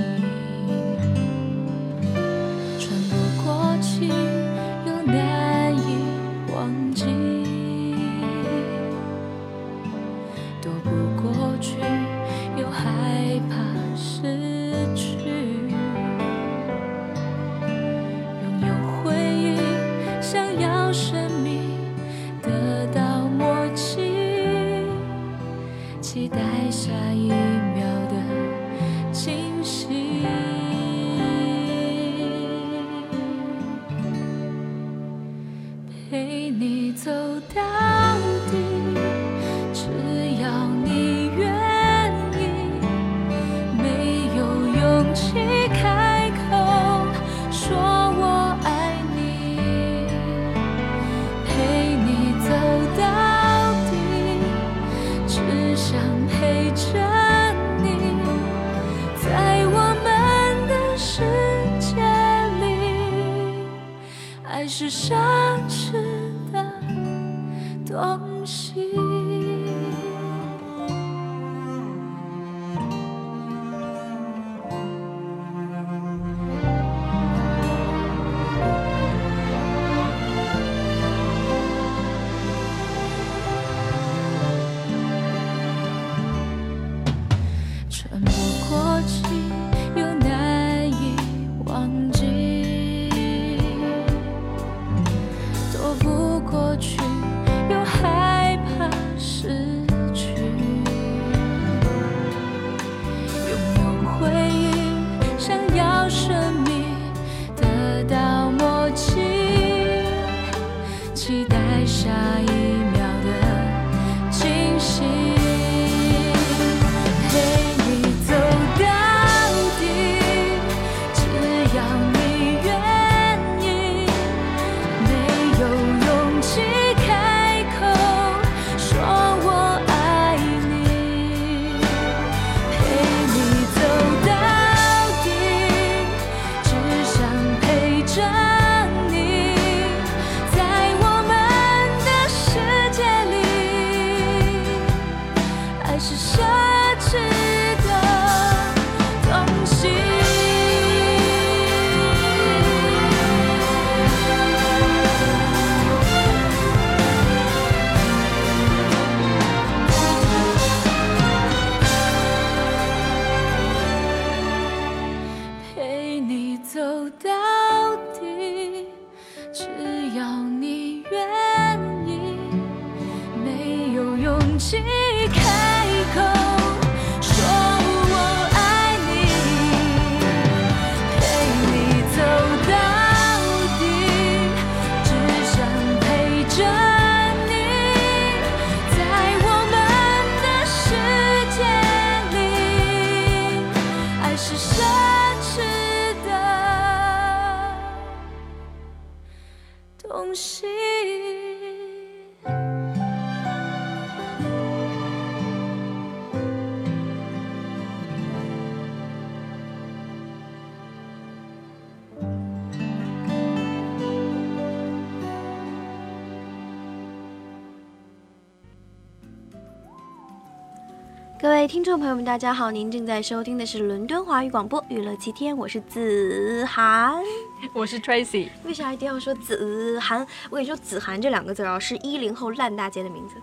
位听众朋友们，大家好，您正在收听的是伦敦华语广播娱乐七天，我是子涵。我是 Tracy，为啥一定要说子涵？我跟你说，子涵这两个字啊，是一零后烂大街的名字，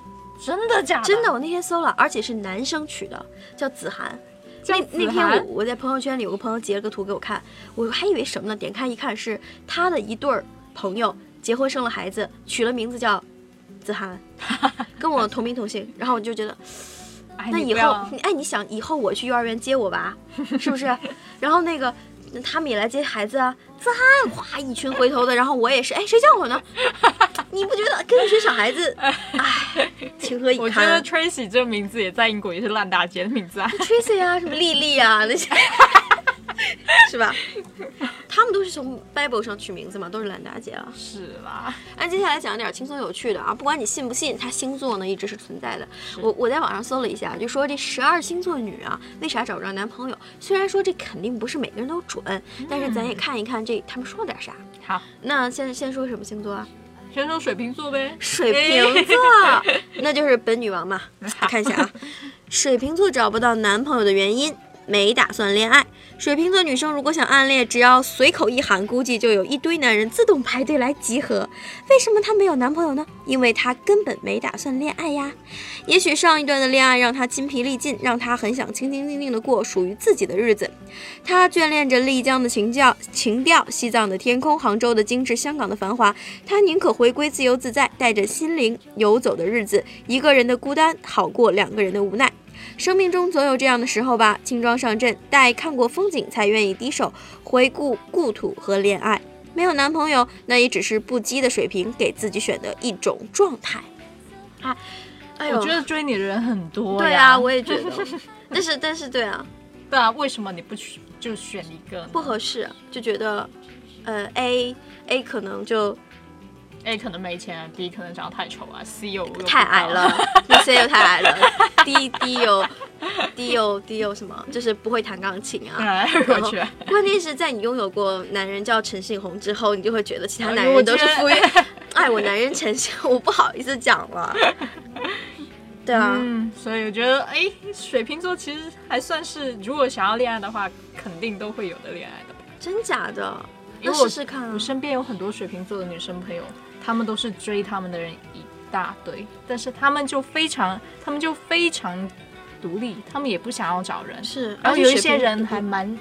真的假的？真的，我那天搜了，而且是男生取的，叫子涵。那那天我我在朋友圈里有个朋友截了个图给我看，我还以为什么呢？点开一看是他的一对儿朋友结婚生了孩子，取了名字叫子涵，跟我同名同姓，然后我就觉得。哎那以后哎，你想以后我去幼儿园接我娃，是不是？然后那个他们也来接孩子啊，子涵，哗，一群回头的，然后我也是，哎，谁叫我呢？你不觉得跟一群小孩子，哎，情何以堪我觉得 Tracy 这个名字也在英国也是烂大街的名字啊。？Tracy 啊，什么丽丽啊，那些，是吧？他们都是从 Bible 上取名字嘛，都是烂大姐了。是吧，那接下来讲点轻松有趣的啊，不管你信不信，它星座呢一直是存在的。我我在网上搜了一下，就说这十二星座女啊，为啥找不着男朋友？虽然说这肯定不是每个人都准，但是咱也看一看这他们说点啥。好，那先先说什么星座啊？先说水瓶座呗。水瓶座，那就是本女王嘛。看一下啊，水瓶座找不到男朋友的原因，没打算恋爱。水瓶座女生如果想暗恋，只要随口一喊，估计就有一堆男人自动排队来集合。为什么她没有男朋友呢？因为她根本没打算恋爱呀。也许上一段的恋爱让她筋疲力尽，让她很想清清静静的过属于自己的日子。她眷恋着丽江的情调、情调，西藏的天空，杭州的精致，香港的繁华。她宁可回归自由自在，带着心灵游走的日子。一个人的孤单好过两个人的无奈。生命中总有这样的时候吧，轻装上阵，待看过风景才愿意低首，回顾故土和恋爱。没有男朋友，那也只是不羁的水平给自己选的一种状态。啊，哎呦，我觉得追你的人很多呀。对啊，我也觉得。但是但是对啊，对啊，为什么你不去就选一个？不合适，就觉得，呃，A A 可能就 A 可能没钱，B 可能长得太丑啊，C 又又太矮了 C 又太矮了，D D 又 D 又 D 又什么，就是不会弹钢琴啊。我去，关键是在你拥有过男人叫陈信宏之后，你就会觉得其他哎男人都是我觉得富裕。哎，我男人陈信，我不好意思讲了。对啊，嗯，所以我觉得，哎，水瓶座其实还算是，如果想要恋爱的话，肯定都会有的恋爱的。真假的？那试试看啊我。身边有很多水瓶座的女生朋友，她们都是追他们的人一大堆，但是他们就非常，他们就非常独立，他们也不想要找人。是，然后有一些人还蛮，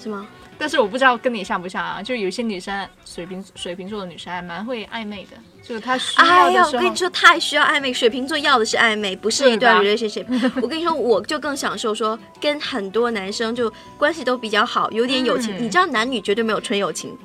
是吗？但是我不知道跟你像不像啊？就有一些女生，水瓶水瓶座的女生还蛮会暧昧的，就是她需要哎呀，的时候我跟你，说，太需要暧昧。水瓶座要的是暧昧，不是一段对 relationship。我跟你说，我就更享受说跟很多男生就关系都比较好，有点友情。嗯你知道，男女绝对没有纯友情，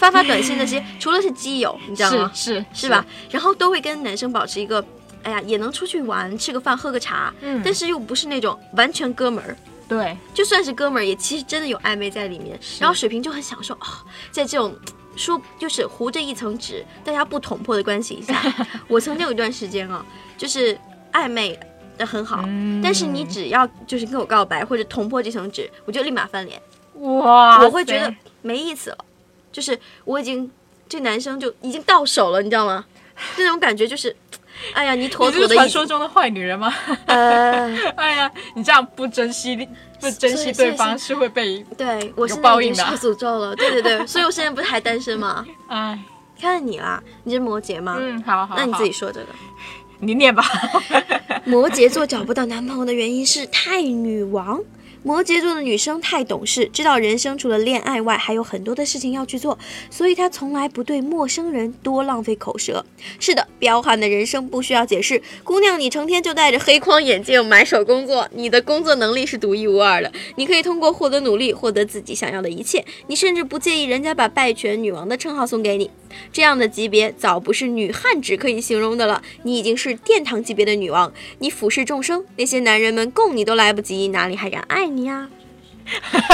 发发短信那些，除了是基友，你知道吗？是是是吧？？然后都会跟男生保持一个，哎呀，也能出去玩，吃个饭，喝个茶，嗯但是又不是那种完全哥们儿。对，就算是哥们儿，也其实真的有暧昧在里面。然后水瓶就很享受啊、在这种说就是糊着一层纸，大家不捅破的关系下，我曾经有一段时间啊，就是暧昧的很好，嗯但是你只要就是跟我告白或者捅破这层纸，我就立马翻脸，哇，我会觉得没意思了，就是我已经这男生就已经到手了，你知道吗？那种感觉就是，哎呀，你妥你是传妥的传说中的坏女人吗？呃，哎呀，你这样不珍惜不珍惜对方是会被对我有现在已经报应的受诅咒了，对对对，所以我现在不是还单身吗？哎，看你啦，你是摩羯吗？嗯，好好，那你自己说这个。你念吧。摩羯座找不到男朋友的原因是太女王。摩羯座的女生太懂事，知道人生除了恋爱外还有很多的事情要去做，所以她从来不对陌生人多浪费口舌。是的，彪悍的人生不需要解释。姑娘，你成天就戴着黑框眼镜埋首工作，你的工作能力是独一无二的。你可以通过获得努力获得自己想要的一切，你甚至不介意人家把败犬女王的称号送给你。这样的级别早不是女汉子可以形容的了，你已经是殿堂级别的女王，你俯视众生，那些男人们供你都来不及，哪里还敢爱你呀、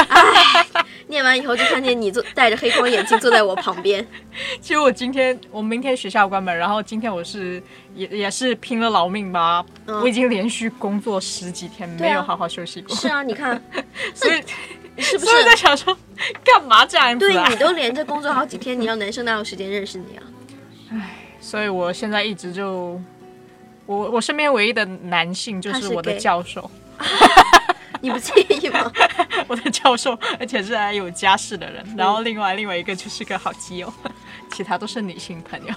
唉，念完以后就看见你坐戴着黑框眼镜坐在我旁边，其实我今天，我明天学校关门，然后今天我是也也是拼了老命吧，嗯我已经连续工作十几天，啊没有好好休息过，是啊，你看 所以是不是在？想说，干嘛这样子啊对你？都连着工作好几天，你让男生哪有时间认识你啊？所以我现在一直就，我我身边唯一的男性就是是我的教授，你不介意吗？我的教授，而且是还有家室的人，然后另外另外一个就是个好基友，其他都是女性朋友。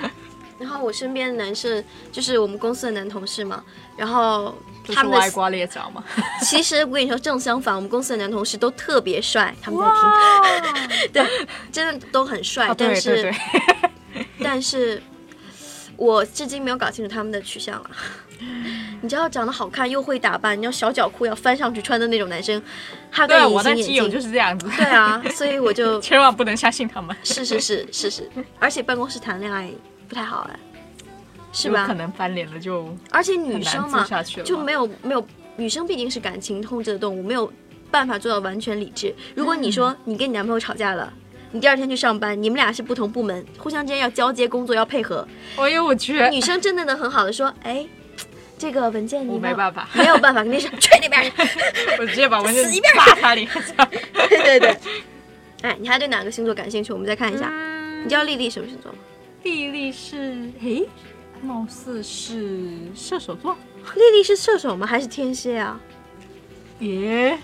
然后我身边的男生就是我们公司的男同事嘛，然后他们歪瓜裂枣嘛，其实我跟你说正相反，我们公司的男同事都特别帅，他们在听，对，真的都很帅，但是对，但是我至今没有搞清楚他们的取向啊。你知道长得好看又会打扮，你要小脚裤要翻上去穿的那种男生，他对啊，戴隐我的形基友就，是这样子，对啊，所以我就 千万不能相信他们，是是是是是，而且办公室谈恋爱不太好哎，是吧有可？能翻脸了就而且女生嘛，就没有没有，女生毕竟是感情控制的动物，没有办法做到完全理智。如果你说你跟你男朋友吵架了，你第二天去上班，你们俩是不同部门，互相之间要交接工作，要配合。哎呦我去，女生真的能很好的说，哎，这个文件你没办法，没有办法，肯定是去那边儿。我直接把文件死一边砸他脸上。对对对。哎，你还对哪个星座感兴趣？我们再看一下。嗯你知道丽丽什么星座吗？丽丽是诶，貌似是射手座。丽丽是射手吗？还是天蝎啊？耶，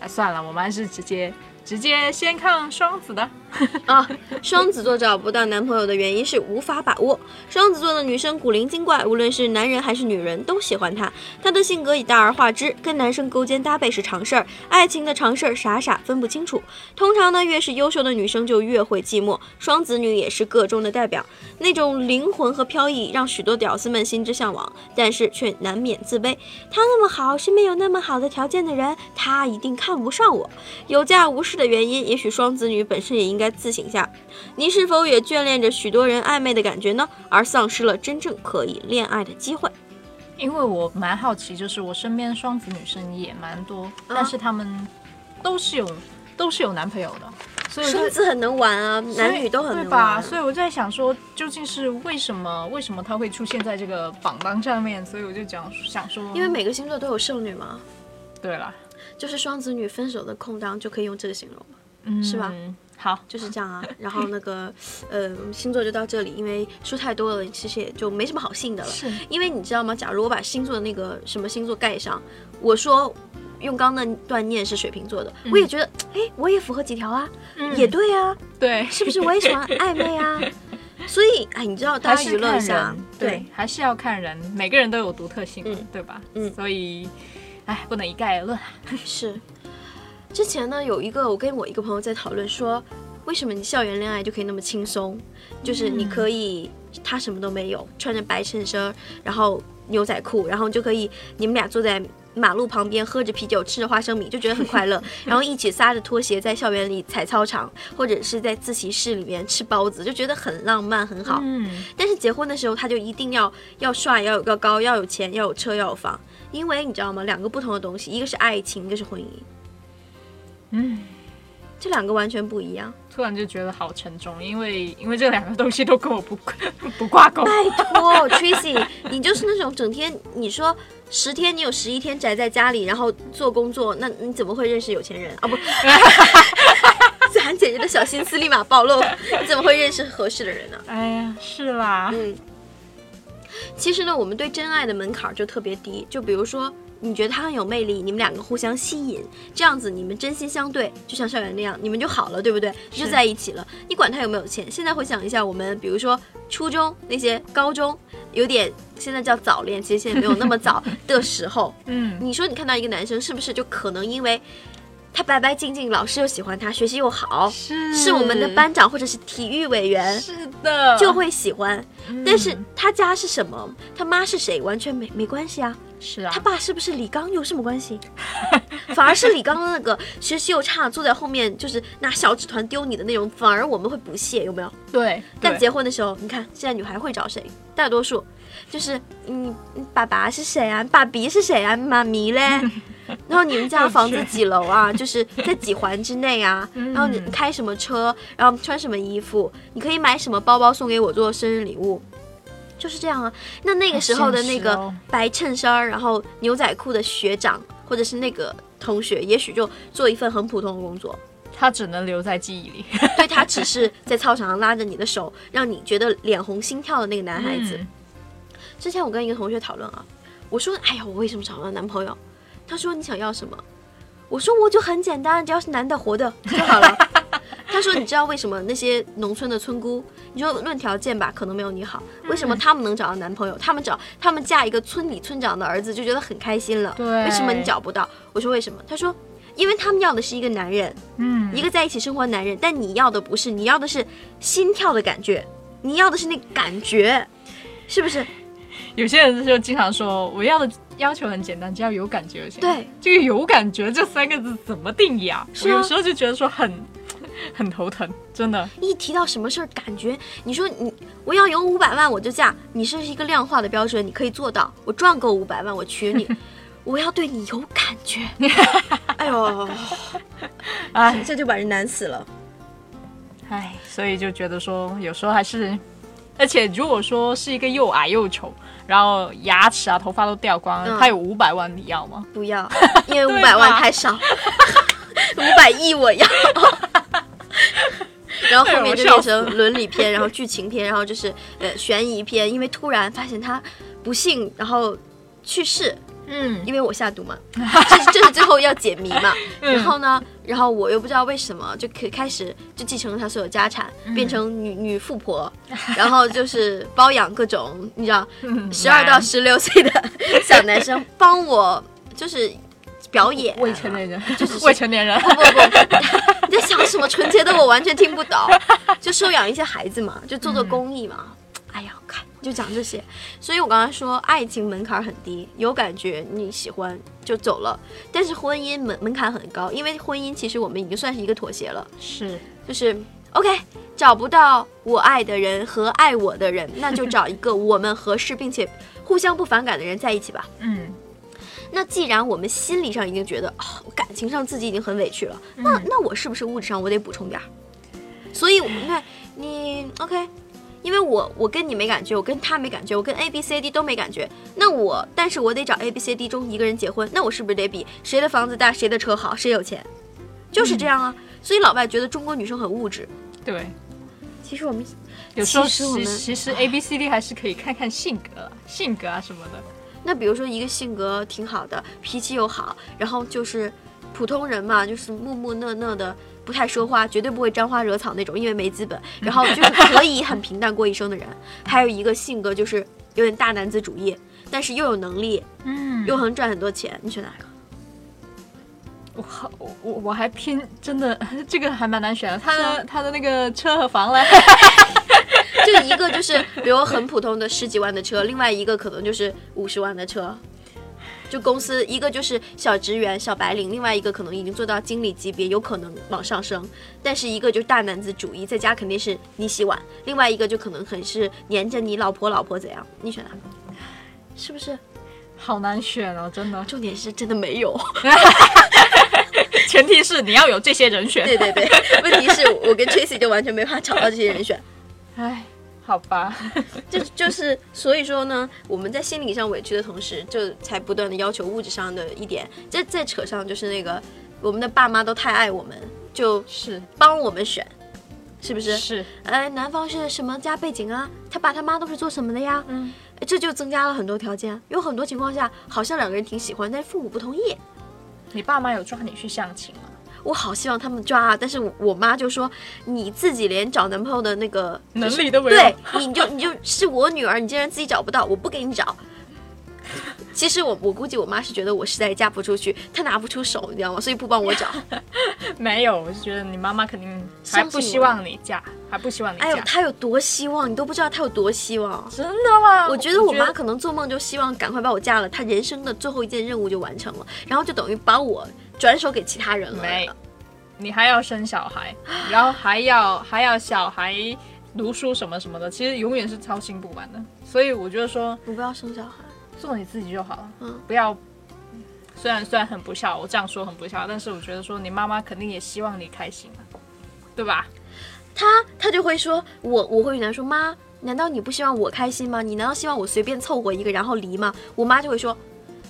哎，算了，我们还是直接直接先看双子的。啊，双子座找不到男朋友的原因是无法把握。双子座的女生古灵精怪，无论是男人还是女人都喜欢她。她的性格以大而化之，跟男生勾肩搭背是常事儿，爱情的常事儿傻傻分不清楚。通常呢，越是优秀的女生就越会寂寞。双子女也是个中的代表，那种灵魂和飘逸让许多屌丝们心之向往，但是却难免自卑。她那么好，身边有那么好的条件的人，她一定看不上我。有价无市的原因，也许双子女本身也应该自省下，你是否也眷恋着许多人暧昧的感觉呢？而丧失了真正可以恋爱的机会？因为我蛮好奇，就是我身边双子女生也蛮多，但是他们都是有都是有男朋友的，所以双子很能玩啊，男女都很对吧？能玩。啊所以我在想说，究竟是为什么？为什么他会出现在这个榜单上面？所以我就讲想说，因为每个星座都有剩女嘛，对了，就是双子女分手的空档就可以用这个形容嘛，嗯，是吧？好，就是这样啊。然后那个，呃，星座就到这里，因为说太多了，其实也就没什么好信的了。是因为你知道吗？假如我把星座的那个什么星座盖上，我说用刚那段念是水瓶座的，我也觉得，哎，我也符合几条啊，嗯也对啊，对，是不是？我也喜欢暧昧啊。所以，哎，你知道，大还家娱乐一下人，，对，，还是要看人，每个人都有独特性对吧？嗯所以，哎，不能一概而论。是。之前呢，有一个我跟我一个朋友在讨论说，为什么你校园恋爱就可以那么轻松？就是你可以他什么都没有，穿着白衬衫，然后牛仔裤，然后就可以你们俩坐在马路旁边喝着啤酒，吃着花生米，就觉得很快乐，然后一起撒着拖鞋在校园里踩操场，或者是在自习室里面吃包子，就觉得很浪漫很好。嗯，但是结婚的时候，他就一定要要帅，要有个高，要有钱，要有车，要有房，因为你知道吗？两个不同的东西，一个是爱情，一个是婚姻。嗯，这两个完全不一样。突然就觉得好沉重，因为因为这两个东西都跟我不 不挂钩。拜托，Tracy，你就是那种整天你说十天你有十一天宅在家里，然后做工作，那你怎么会认识有钱人啊？不，子涵姐姐的小心思立马暴露，你怎么会认识合适的人呢？哎呀，是啦，嗯，其实呢，我们对真爱的门槛就特别低。就比如说，你觉得他很有魅力，你们两个互相吸引，这样子你们真心相对，就像校园那样，你们就好了，对不对？就在一起了。你管他有没有钱。现在回想一下，我们比如说初中那些，高中有点现在叫早恋，其实现在没有那么早的时候，嗯，你说你看到一个男生，是不是就可能因为他白白净净，老师又喜欢他，学习又好，是是我们的班长或者是体育委员，是的，就会喜欢。嗯但是他家是什么，他妈是谁，完全没没关系啊。是啊他，爸是不是李刚有什么关系？反而是李刚的那个学习又差，坐在后面就是拿小纸团丢你的那种，反而我们会不屑，有没有？对，对但结婚的时候，你看现在女孩会找谁？大多数就是你你爸爸是谁啊？爸比是谁啊？妈咪嘞？然后你们家 房子几楼啊？就是在几环之内啊？然后你开什么车？然后穿什么衣服？你可以买什么包包送给我做生日礼物？就是这样啊。那那个时候的那个白衬衫儿，然后牛仔裤的学长或者是那个同学，也许就做一份很普通的工作，他只能留在记忆里。对他只是在操场上拉着你的手，让你觉得脸红心跳的那个男孩子。嗯之前我跟一个同学讨论啊，我说：“哎呀，我为什么找不到男朋友？”他说：“你想要什么？”我说：“我就很简单，只要是男的活的就好了。”他说：“你知道为什么那些农村的村姑，你说论条件吧，可能没有你好，为什么他们能找到男朋友？他们找他们嫁一个村里村长的儿子就觉得很开心了。对为什么你找不到？我说为什么？他说。因为他们要的是一个男人，嗯，一个在一起生活的男人，但你要的不是，你要的是心跳的感觉，你要的是那感觉，是不是？有些人就经常说，我要的要求很简单，只要有感觉就行。对，这个有感觉这三个字怎么定义啊？是啊我有时候就觉得说很 很头疼，真的。一提到什么事儿，感觉你说你我要有五百万我就嫁，你是一个量化的标准，你可以做到。我赚够五百万我娶你，我要对你有感觉。哎呦，哎这就把人难死了。哎，所以就觉得说，有时候还是，而且如果说是一个又矮又丑，然后牙齿啊、头发都掉光了，嗯他有五百万，你要吗？不要，因为五百万太少，五百亿我要。然后后面就变成伦理片，然后剧情片，然后就是呃悬疑片，因为突然发现他不幸，然后去世，嗯，因为我下毒嘛，这是这是最后要解谜嘛。嗯。然后呢，然后我又不知道为什么就可以开始就继承了他所有家产，嗯。变成女女富婆，然后就是包养各种你知道嗯。十二到十六岁的 小男生帮我就是表演未成年人，就是未成年人，不不不，你 在想什么纯洁的我完全听不懂，就收养一些孩子嘛，就做做公益嘛。哎呀，看就讲这些，所以我刚才说爱情门槛很低，有感觉你喜欢就走了，但是婚姻门门槛很高，因为婚姻其实我们已经算是一个妥协了，是就是 OK，找不到我爱的人和爱我的人，那就找一个我们合适并且互相不反感的人在一起吧。嗯，那既然我们心理上已经觉得，哦，感情上自己已经很委屈了，那那我是不是物质上我得补充点儿？所以你看，你 OK，因为我我跟你没感觉，我跟他没感觉，我跟 A B C D 都没感觉，那我但是我得找 A B C D 中一个人结婚，那我是不是得比谁的房子大，谁的车好，谁有钱？就是这样啊。所以老外觉得中国女生很物质，对。其实我们有时候其实我们其其实 A B C D 还是可以看看性格啊、性格啊什么的。那比如说一个性格挺好的，脾气又好，然后就是普通人嘛，就是木木讷讷的，不太说话，绝对不会沾花惹草那种，因为没资本，然后就是可以很平淡过一生的人。还有一个性格就是有点大男子主义，但是又有能力，嗯又能赚很多钱，你选哪个？我好我我我还偏真的 这个还蛮难选的。他的他的那个车和房嘞，就一个就是比如很普通的十几万的车，另外一个可能就是五十万的车。就公司一个就是小职员、小白领，另外一个可能已经做到经理级别，有可能往上升。但是一个就是大男子主义，在家肯定是你洗碗；另外一个就可能很是黏着你老婆，老婆怎样？你选哪个？是不是？好难选哦，真的。重点是真的没有。前提是你要有这些人选。对对对，问题是我跟 Tracy 就完全没法找到这些人选。唉，好吧。就就是所以说呢，我们在心理上委屈的同时，就才不断的要求物质上的一点。再再扯上就是那个，我们的爸妈都太爱我们，就是帮我们选，是不是？是，哎，男方是什么家背景啊？他爸他妈都是做什么的呀？嗯，这就增加了很多条件。有很多情况下，好像两个人挺喜欢，但是父母不同意。你爸妈有抓你去相亲吗？我好希望他们抓啊，但是我我妈就说你自己连找男朋友的那个能力都没有对，你就你就是我女儿，你竟然自己找不到，我不给你找。其实我我估计我妈是觉得我实在嫁不出去，她拿不出手，你知道吗？所以不帮我找。没有，我是觉得你妈妈肯定还不希望你嫁，还不希望你嫁。哎呦，她有多希望，你都不知道她有多希望。真的吗？我觉得我妈可能做梦就希望赶快把我嫁了，她人生的最后一件任务就完成了，然后就等于把我转手给其他人了。没，你还要生小孩，然后还要还要小孩读书什么什么的，其实永远是操心不完的。所以我觉得说，我不要生小孩。做你自己就好了，嗯，不要。虽然虽然很不孝，我这样说很不孝，但是我觉得说你妈妈肯定也希望你开心啊，对吧？他他就会说，我我会跟她说，妈，难道你不希望我开心吗？你难道希望我随便凑合一个然后离吗？我妈就会说，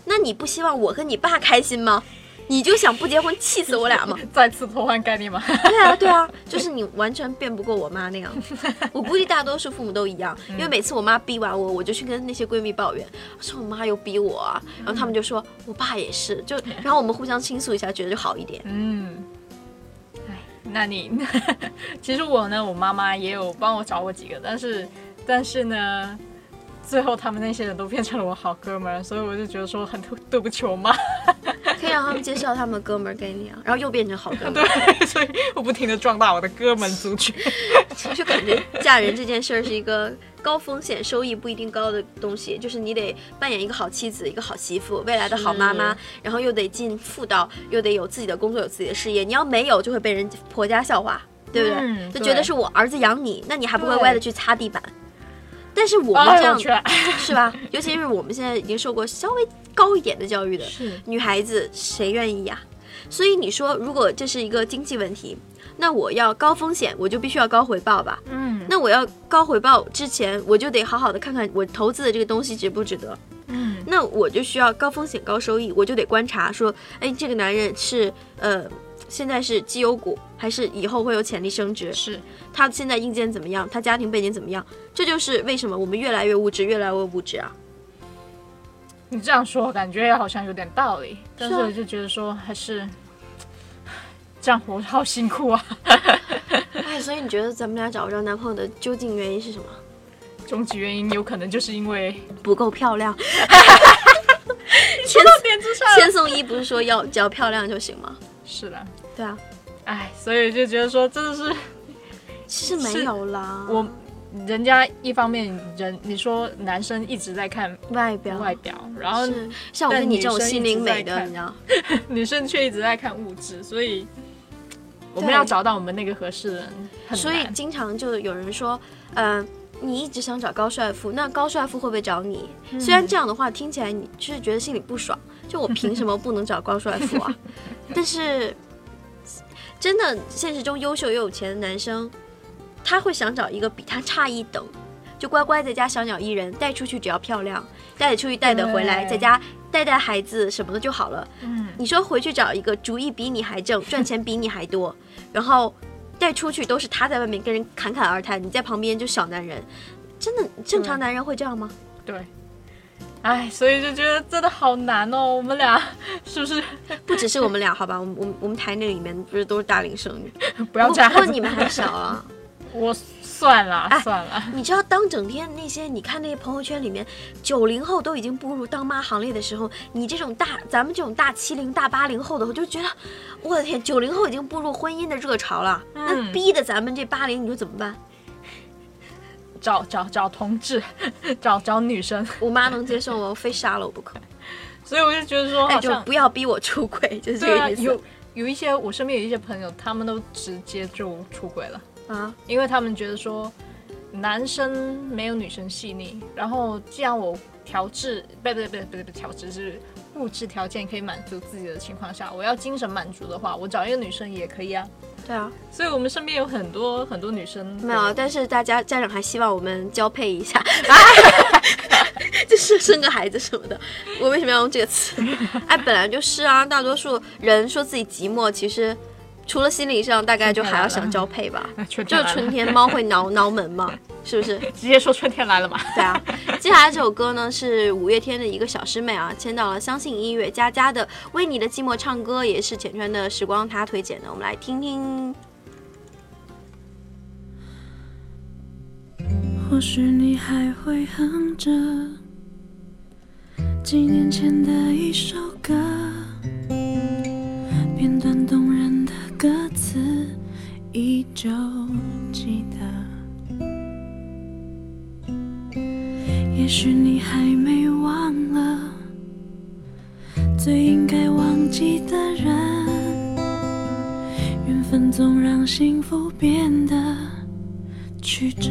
那你不希望我和你爸开心吗？你就想不结婚气死我俩吗？再次偷换概念吗？对啊，对啊，就是你完全辩不过我妈那样。我估计大多数父母都一样，因为每次我妈逼完我，我就去跟那些闺蜜抱怨，说我妈又逼我啊，然后他们就说我爸也是，就然后我们互相倾诉一下，觉得就好一点。嗯，哎，那你其实我呢，我妈妈也有帮我找过几个，但是但是呢。最后，他们那些人都变成了我好哥们儿，所以我就觉得说很对对不起我妈。让他们介绍他们哥们儿给你啊，然后又变成好哥们儿。对，所以我不停的壮大我的哥们族群。就感觉嫁人这件事儿是一个高风险、收益不一定高的东西，就是你得扮演一个好妻子、一个好媳妇、未来的好妈妈，然后又得尽妇道，又得有自己的工作、有自己的事业。你要没有，就会被人婆家笑话，对不对？嗯就觉得是我儿子养你，那你还不会对歪的去擦地板。但是我们这样、是吧？尤其是我们现在已经受过稍微高一点的教育的女孩子，谁愿意呀？所以你说，如果这是一个经济问题，那我要高风险，我就必须要高回报吧？嗯那我要高回报之前，我就得好好的看看我投资的这个东西值不值得。嗯那我就需要高风险高收益，我就得观察说，哎，这个男人是呃现在是绩优股，还是以后会有潜力升值？是他现在硬件怎么样？他家庭背景怎么样？这就是为什么我们越来越物质，越来越物质啊！你这样说，感觉好像有点道理，但是我就觉得说还是这样活好辛苦啊。哎，所以你觉得咱们俩找不着男朋友的究竟原因是什么？终极原因有可能就是因为不够漂亮。千颂伊 不是说要只要漂亮就行吗？是的，对啊，哎，所以就觉得说真的是 其实没有啦，我。人家一方面人，你说男生一直在看外表外表，然后是像我跟你这种心灵美的，你知道？女生却一直在看物质，所以我们要找到我们那个合适的人。所以经常就有人说，嗯、你一直想找高帅富，那高帅富会不会找你？虽然这样的话听起来你就是觉得心里不爽，就我凭什么不能找高帅富啊？但是真的现实中优秀又有钱的男生，他会想找一个比他差一等，就乖乖在家小鸟依人，带出去只要漂亮，带得出去带得回来，在家带带孩子什么的就好了。嗯，你说回去找一个主意比你还正，赚钱比你还多，然后带出去都是他在外面跟人侃侃而谈，你在旁边就小男人，真的正常男人会这样吗？对。哎，所以就觉得真的好难哦。我们俩 是不是不只是我们俩，好吧，我们我们我们台内里面不是都是大龄剩女，不 不要这样？过你们还小啊。我算了哎算了，你知道，当整天那些你看那些朋友圈里面，九零后都已经步入当妈行列的时候，你这种大咱们这种大七零、大八零后的，我就觉得，我的天，九零后已经步入婚姻的热潮了，那嗯逼的咱们这八零，你说怎么办？找找找同志，找找女生。我妈能接受吗？我非杀了我不可。所以我就觉得说，哎，就不要逼我出轨，就是这个意思。有有一些我身边有一些朋友，他们都直接就出轨了。啊，因为他们觉得说男生没有女生细腻，然后既然我调制，不对不对不对不对，调制是物质条件可以满足自己的情况下，我要精神满足的话，我找一个女生也可以啊。对啊，所以我们身边有很多很多女生没有，但是大家家长还希望我们交配一下，就是生个孩子什么的。我为什么要用这个词？哎，本来就是啊，大多数人说自己寂寞，其实除了心理上，大概就还要想交配吧。就是春天猫会挠挠门嘛，是不是？直接说春天来了嘛。对啊，接下来这首歌呢是五月天的一个小师妹啊，签到了相信音乐佳佳的《为你的寂寞唱歌》，也是浅川的时光他推荐的，我们来听听。或许你还会哼着几年前的一首歌，片段动人的歌词依旧记也许你还没忘了最应该忘记的人，缘分总让幸福变得曲折。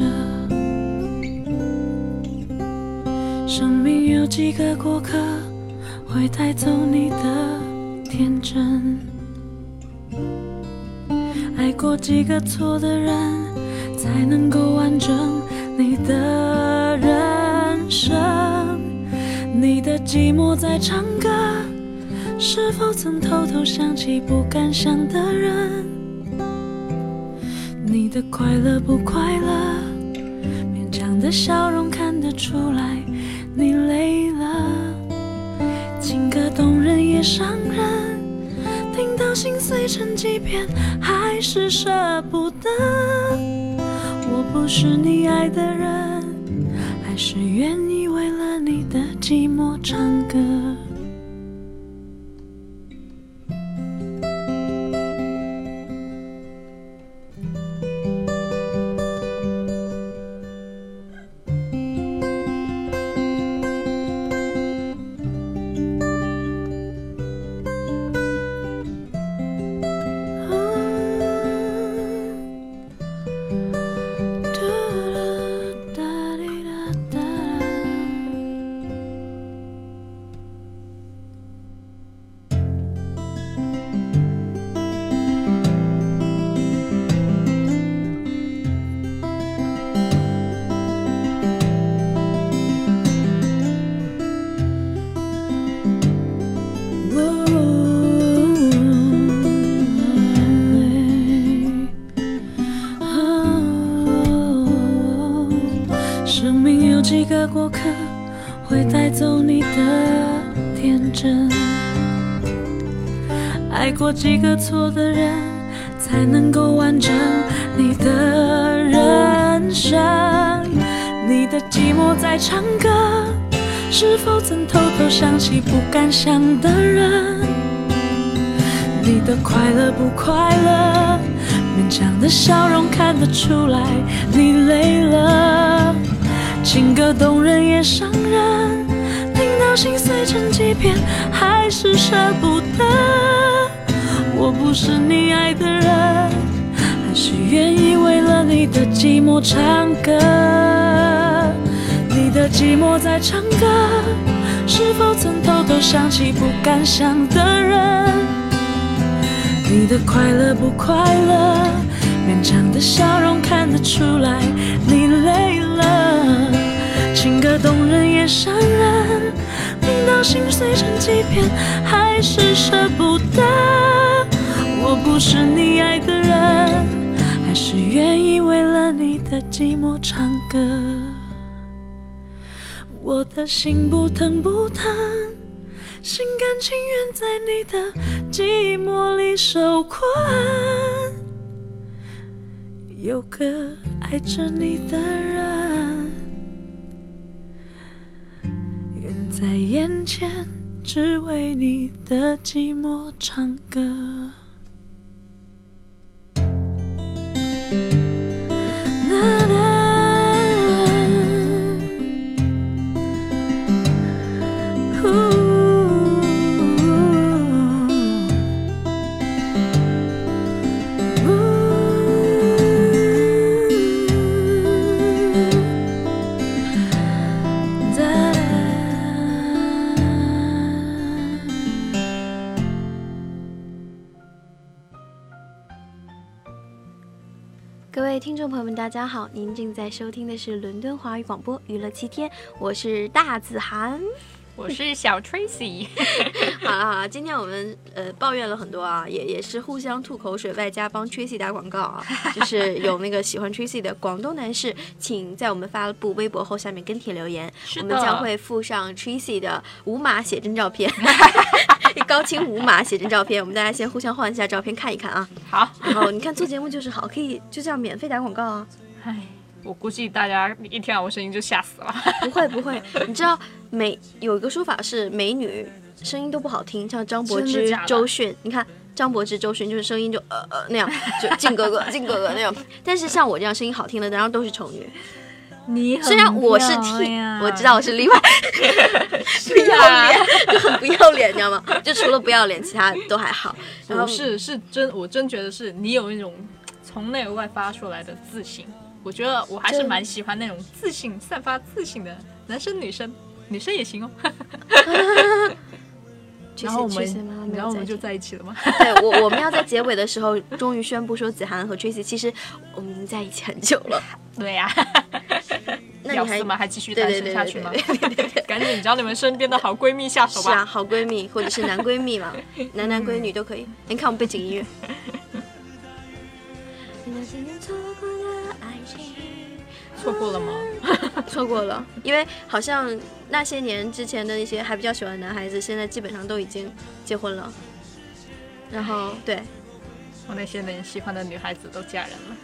生命有几个过客，会带走你的天真。爱过几个错的人，才能够完整你的人生。你的寂寞在唱歌，是否曾偷偷想起不敢想的人？你的快乐不快乐？勉强的笑容看得出来，你累了。情歌动人也伤人，听到心碎成几片，还是舍不得。我不是你爱的人，还是愿意你的寂寞唱歌。几个错的人，才能够完整你的人生。你的寂寞在唱歌，是否曾偷偷想起不敢想的人？你的快乐不快乐？勉强的笑容看得出来，你累了。情歌动人也伤人，听到心碎成几片，还是舍不得。不是你爱的人还是愿意为了你的寂寞唱歌你的寂寞在唱歌是否曾偷偷想起不敢想的人你的快乐不快乐勉强的笑容看得出来你累了情歌动人也伤人听到心碎成几片还是舍不得。我不是你爱的人，还是愿意为了你的寂寞唱歌。我的心不疼不疼，心甘情愿在你的寂寞里受困。有个爱着你的人，远在眼前，只为你的寂寞唱歌。大家好，您正在收听的是伦敦华语广播娱乐七天，我是大子涵。我是小 Tracy，好了好了，今天我们呃抱怨了很多啊，也也是互相吐口水，外加帮 Tracy 打广告啊，就是有那个喜欢 Tracy 的广东男士，请在我们发布微博后下面跟帖留言，是我们将会附上 Tracy 的无码写真照片，高清无码写真照片，我们大家先互相换一下照片看一看啊。好，然后你看做节目就是好，可以就这样免费打广告啊。唉，我估计大家一听到我声音就吓死了。不会不会，你知道美有一个说法是美女声音都不好听，像张柏芝周迅，你看张柏芝、周迅就是声音就呃呃那样，就靖哥哥、靖哥哥那样。但是像我这样声音好听的，然后都是丑女。你虽然我是 T，我知道我是例外，不要啊脸，就很不要脸，你知道吗？就除了不要脸，其他都还好。然后是是真，我真觉得是你有那种从内而外发出来的自信。我觉得我还是蛮喜欢那种自信、散发自信的男生、女生，女生也行哦。然后我们然后我们就在一起。了吗？对我，我们要在结尾的时候终于宣布说子涵和 Tracy 其实我们已经在一起很久了。对呀、那你还屌丝们还继续单身下去吗？赶紧找你们身边的好闺蜜下手吧是啊，吧。好闺蜜或者是男闺蜜嘛，男男闺女都可以。你看我们背景音乐。错过了吗？错过了，因为好像那些年之前的那些还比较喜欢的男孩子，现在基本上都已经结婚了。然后对，我那些人喜欢的女孩子都嫁人了。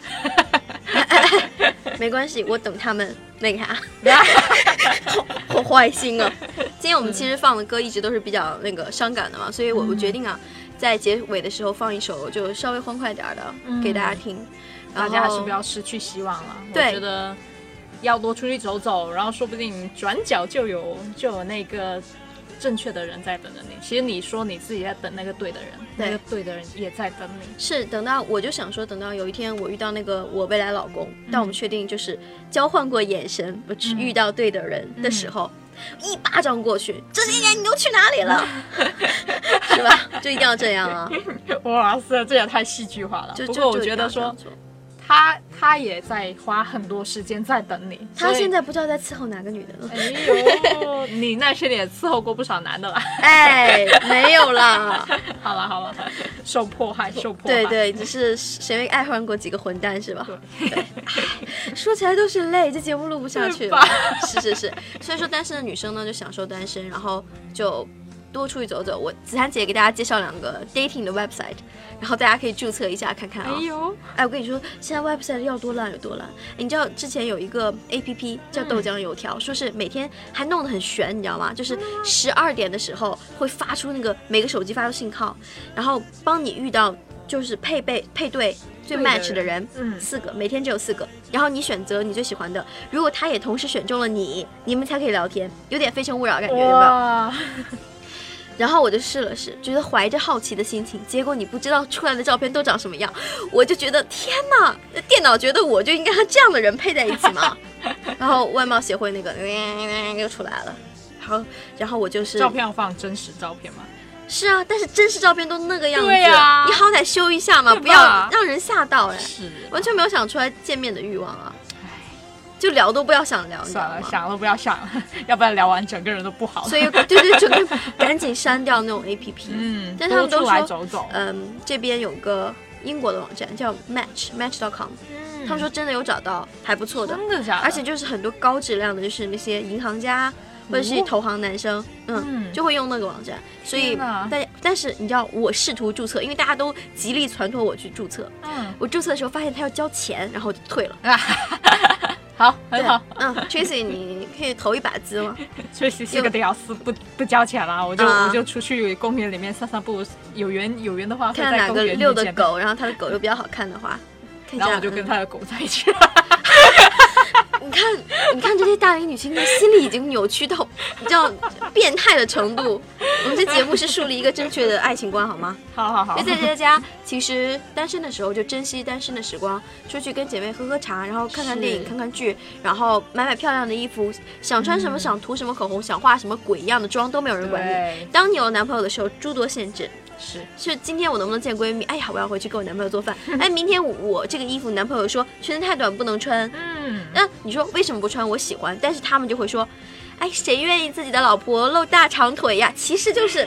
没关系，我等他们那个啥，好坏心啊！今天我们其实放的歌一直都是比较那个伤感的嘛，所以我我决定啊，在结尾的时候放一首就稍微欢快点儿的给大家听。大家还是不要失去希望了。我觉得要多出去走走，然后说不定转角就有就有那个正确的人在等着你。其实你说你自己在等那个对的人，那个对的人也在等你。是等到我就想说，等到有一天我遇到那个我未来老公，但我们确定就是交换过眼神，我去遇到对的人的时候，一巴掌过去，这些年你都去哪里了？是吧？就一定要这样啊！哇塞，这也太戏剧化了。就不过我就就一定觉得说他他也在花很多时间在等你。他现在不知道在伺候哪个女的了。哎呦，你那些年也伺候过不少男的了。哎，没有啦。好了好了，受迫害受迫害。对对，只是谁没爱换过几个混蛋是吧？对对，说起来都是泪，这节目录不下去了。是是是，所以说单身的女生呢，就享受单身，然后就多出去走走。我子涵姐给大家介绍两个 dating 的 website，然后大家可以注册一下看看啊。哎呦，哎，我跟你说，现在 website 要多烂有多烂。你知道之前有一个 A P P 叫豆浆油条，说是每天还弄得很悬，你知道吗？就是十二点的时候会发出那个每个手机发出信号，然后帮你遇到就是配备配对最 match 的人，四个，每天只有四个，然后你选择你最喜欢的，如果他也同时选中了你，你们才可以聊天，有点非诚勿扰的感觉，有没有？哇，然后我就试了试，觉得怀着好奇的心情，结果你不知道出来的照片都长什么样，我就觉得天哪，电脑觉得我就应该和这样的人配在一起吗？然后外貌协会那个 又出来了，然后然后我就是照片要放真实照片吗？是啊，但是真实照片都那个样子，你好歹修一下嘛，不要让人吓到哎，是，完全没有想出来见面的欲望啊，就聊都不要想聊，算了，吗？想都不要想了，要不然聊完整个人都不好。所以对对，整个 赶紧删掉那种 A P P。嗯，但他们都说走走，嗯，这边有个英国的网站叫 Match Match dot com 嗯他们说真的有找到还不错的，真的假的？而且就是很多高质量的，就是那些银行家或者是投行男生，嗯，嗯就会用那个网站。所以大家但但是你知道，我试图注册，因为大家都极力传托我去注册。嗯，我注册的时候发现他要交钱，然后我就退了。好，很好。嗯，Tracy，你你可以投一把资吗？？Tracy 是个屌丝，不不交钱了，我就啊我就出去公园里面散散步，有缘有缘的话会看哪个遛的，狗，然后他的狗又比较好看的话。然后我就跟嗯他的狗在一起了。你看，你看这些大龄女青年心里已经扭曲到你知道变态的程度。我们这节目是树立一个正确的爱情观，好吗？好好好所以，在大家其实单身的时候就珍惜单身的时光，出去跟姐妹喝喝茶，然后看看电影、看看剧，然后买买漂亮的衣服，想穿什么、想涂什么口红、想化什么鬼一样的妆都没有人管你。当你有男朋友的时候，诸多限制。是是今天我能不能见闺蜜？哎呀，我要回去给我男朋友做饭。哎，明天我我这个衣服，男朋友说裙子太短不能穿。嗯，那你说为什么不穿？我喜欢，但是他们就会说，哎，谁愿意自己的老婆露大长腿呀？其实就是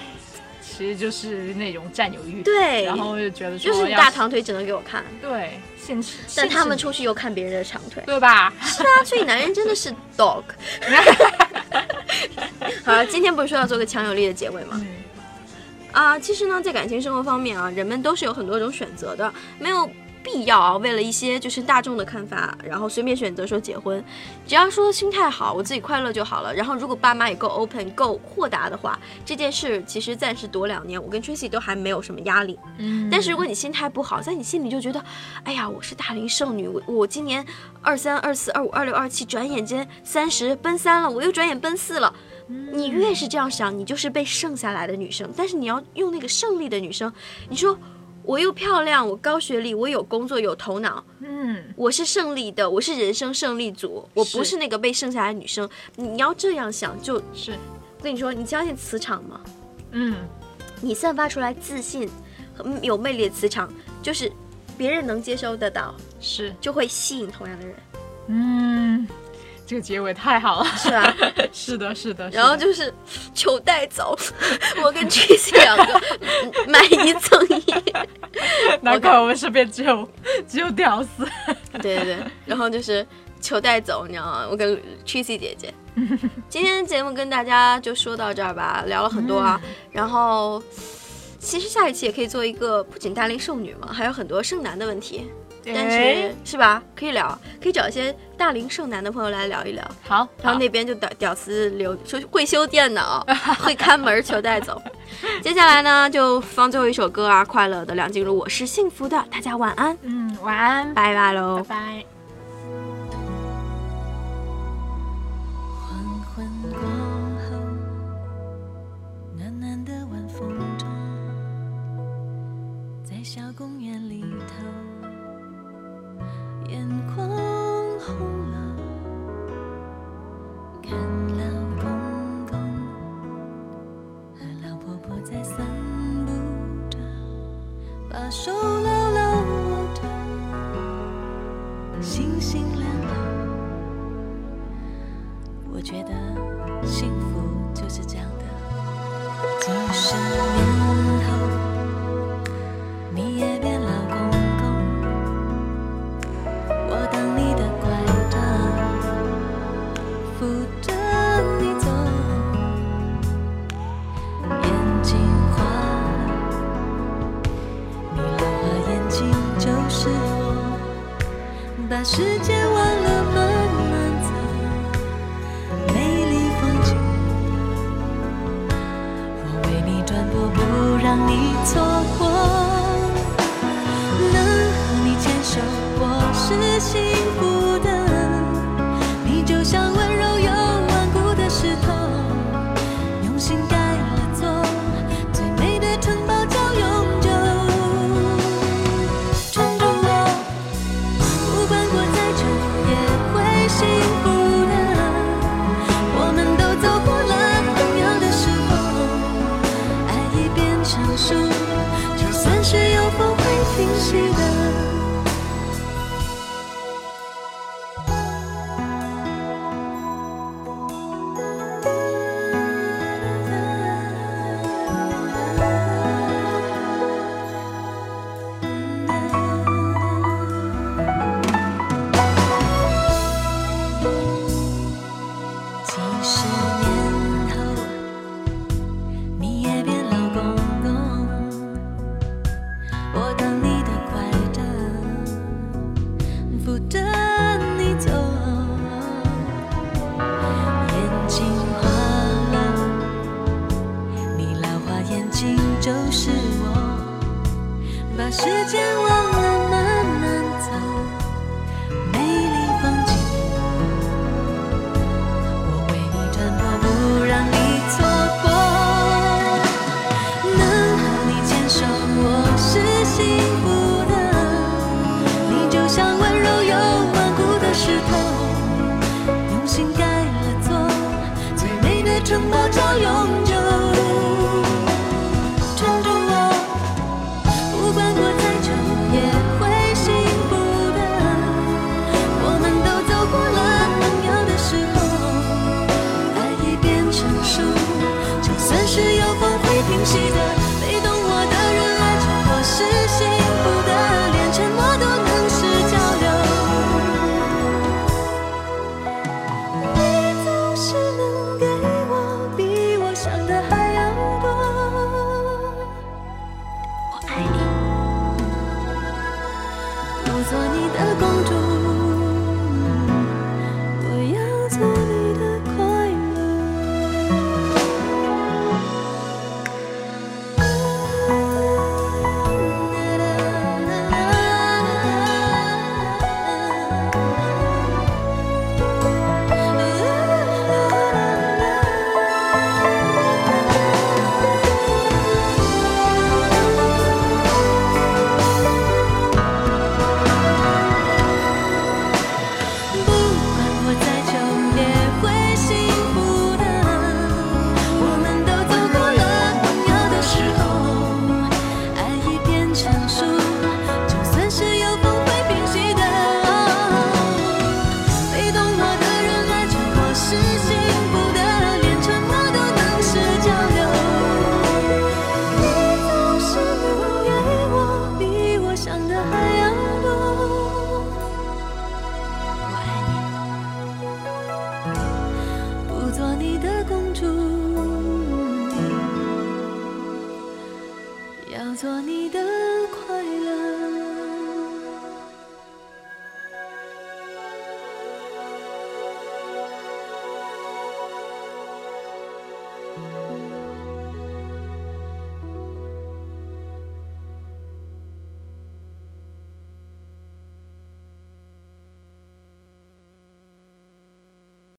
其实就是那种占有欲，对，然后就觉得说就是你大长腿只能给我看，对现实，但他们出去又看别人的长腿。对吧？是啊，所以男人真的是 dog。好了，今天不是说要做个强有力的结尾吗？嗯，啊，其实呢，在感情生活方面啊，人们都是有很多种选择的，没有必要啊，为了一些就是大众的看法，然后随便选择说结婚。只要说心态好，我自己快乐就好了。然后如果爸妈也够 open、够豁达的话，这件事其实暂时躲两年，我跟 Tracy 都还没有什么压力。嗯但是如果你心态不好，在你心里就觉得，哎呀，我是大龄剩女，我我今年二三、二四、二五、二六、二七，转眼间三十奔三了，我又转眼奔四了。你越是这样想，你就是被剩下来的女生。但是你要用那个胜利的女生，你说我又漂亮，我高学历，我有工作，有头脑，嗯，我是胜利的，我是人生胜利组，我不是是那个被剩下来的女生。你要这样想，就我是，跟你说，你相信磁场吗？嗯，你散发出来自信和有魅力的磁场，就是别人能接收得到，是，就会吸引同样的人，嗯，这个结尾太好了，是吧？是的，是的，然后就是求带走，我跟 Tracy 两个嗯买一赠一，难怪我们身边只有只有屌丝，对对对，然后就是求带走，你知道吗？我跟 Tracy 姐姐，今天节目跟大家就说到这儿吧，聊了很多啊，然后。其实下一期也可以做一个不仅大龄剩女嘛，还有很多剩男的问题，但哎是是吧？可以聊，可以找一些大龄剩男的朋友来聊一聊。好，然后那边就屌屌丝留说会修电脑，会看门，求带走。接下来呢，就放最后一首歌啊，快乐的梁静茹，我是幸福的，大家晚安，嗯，晚安，拜拜喽拜。拜。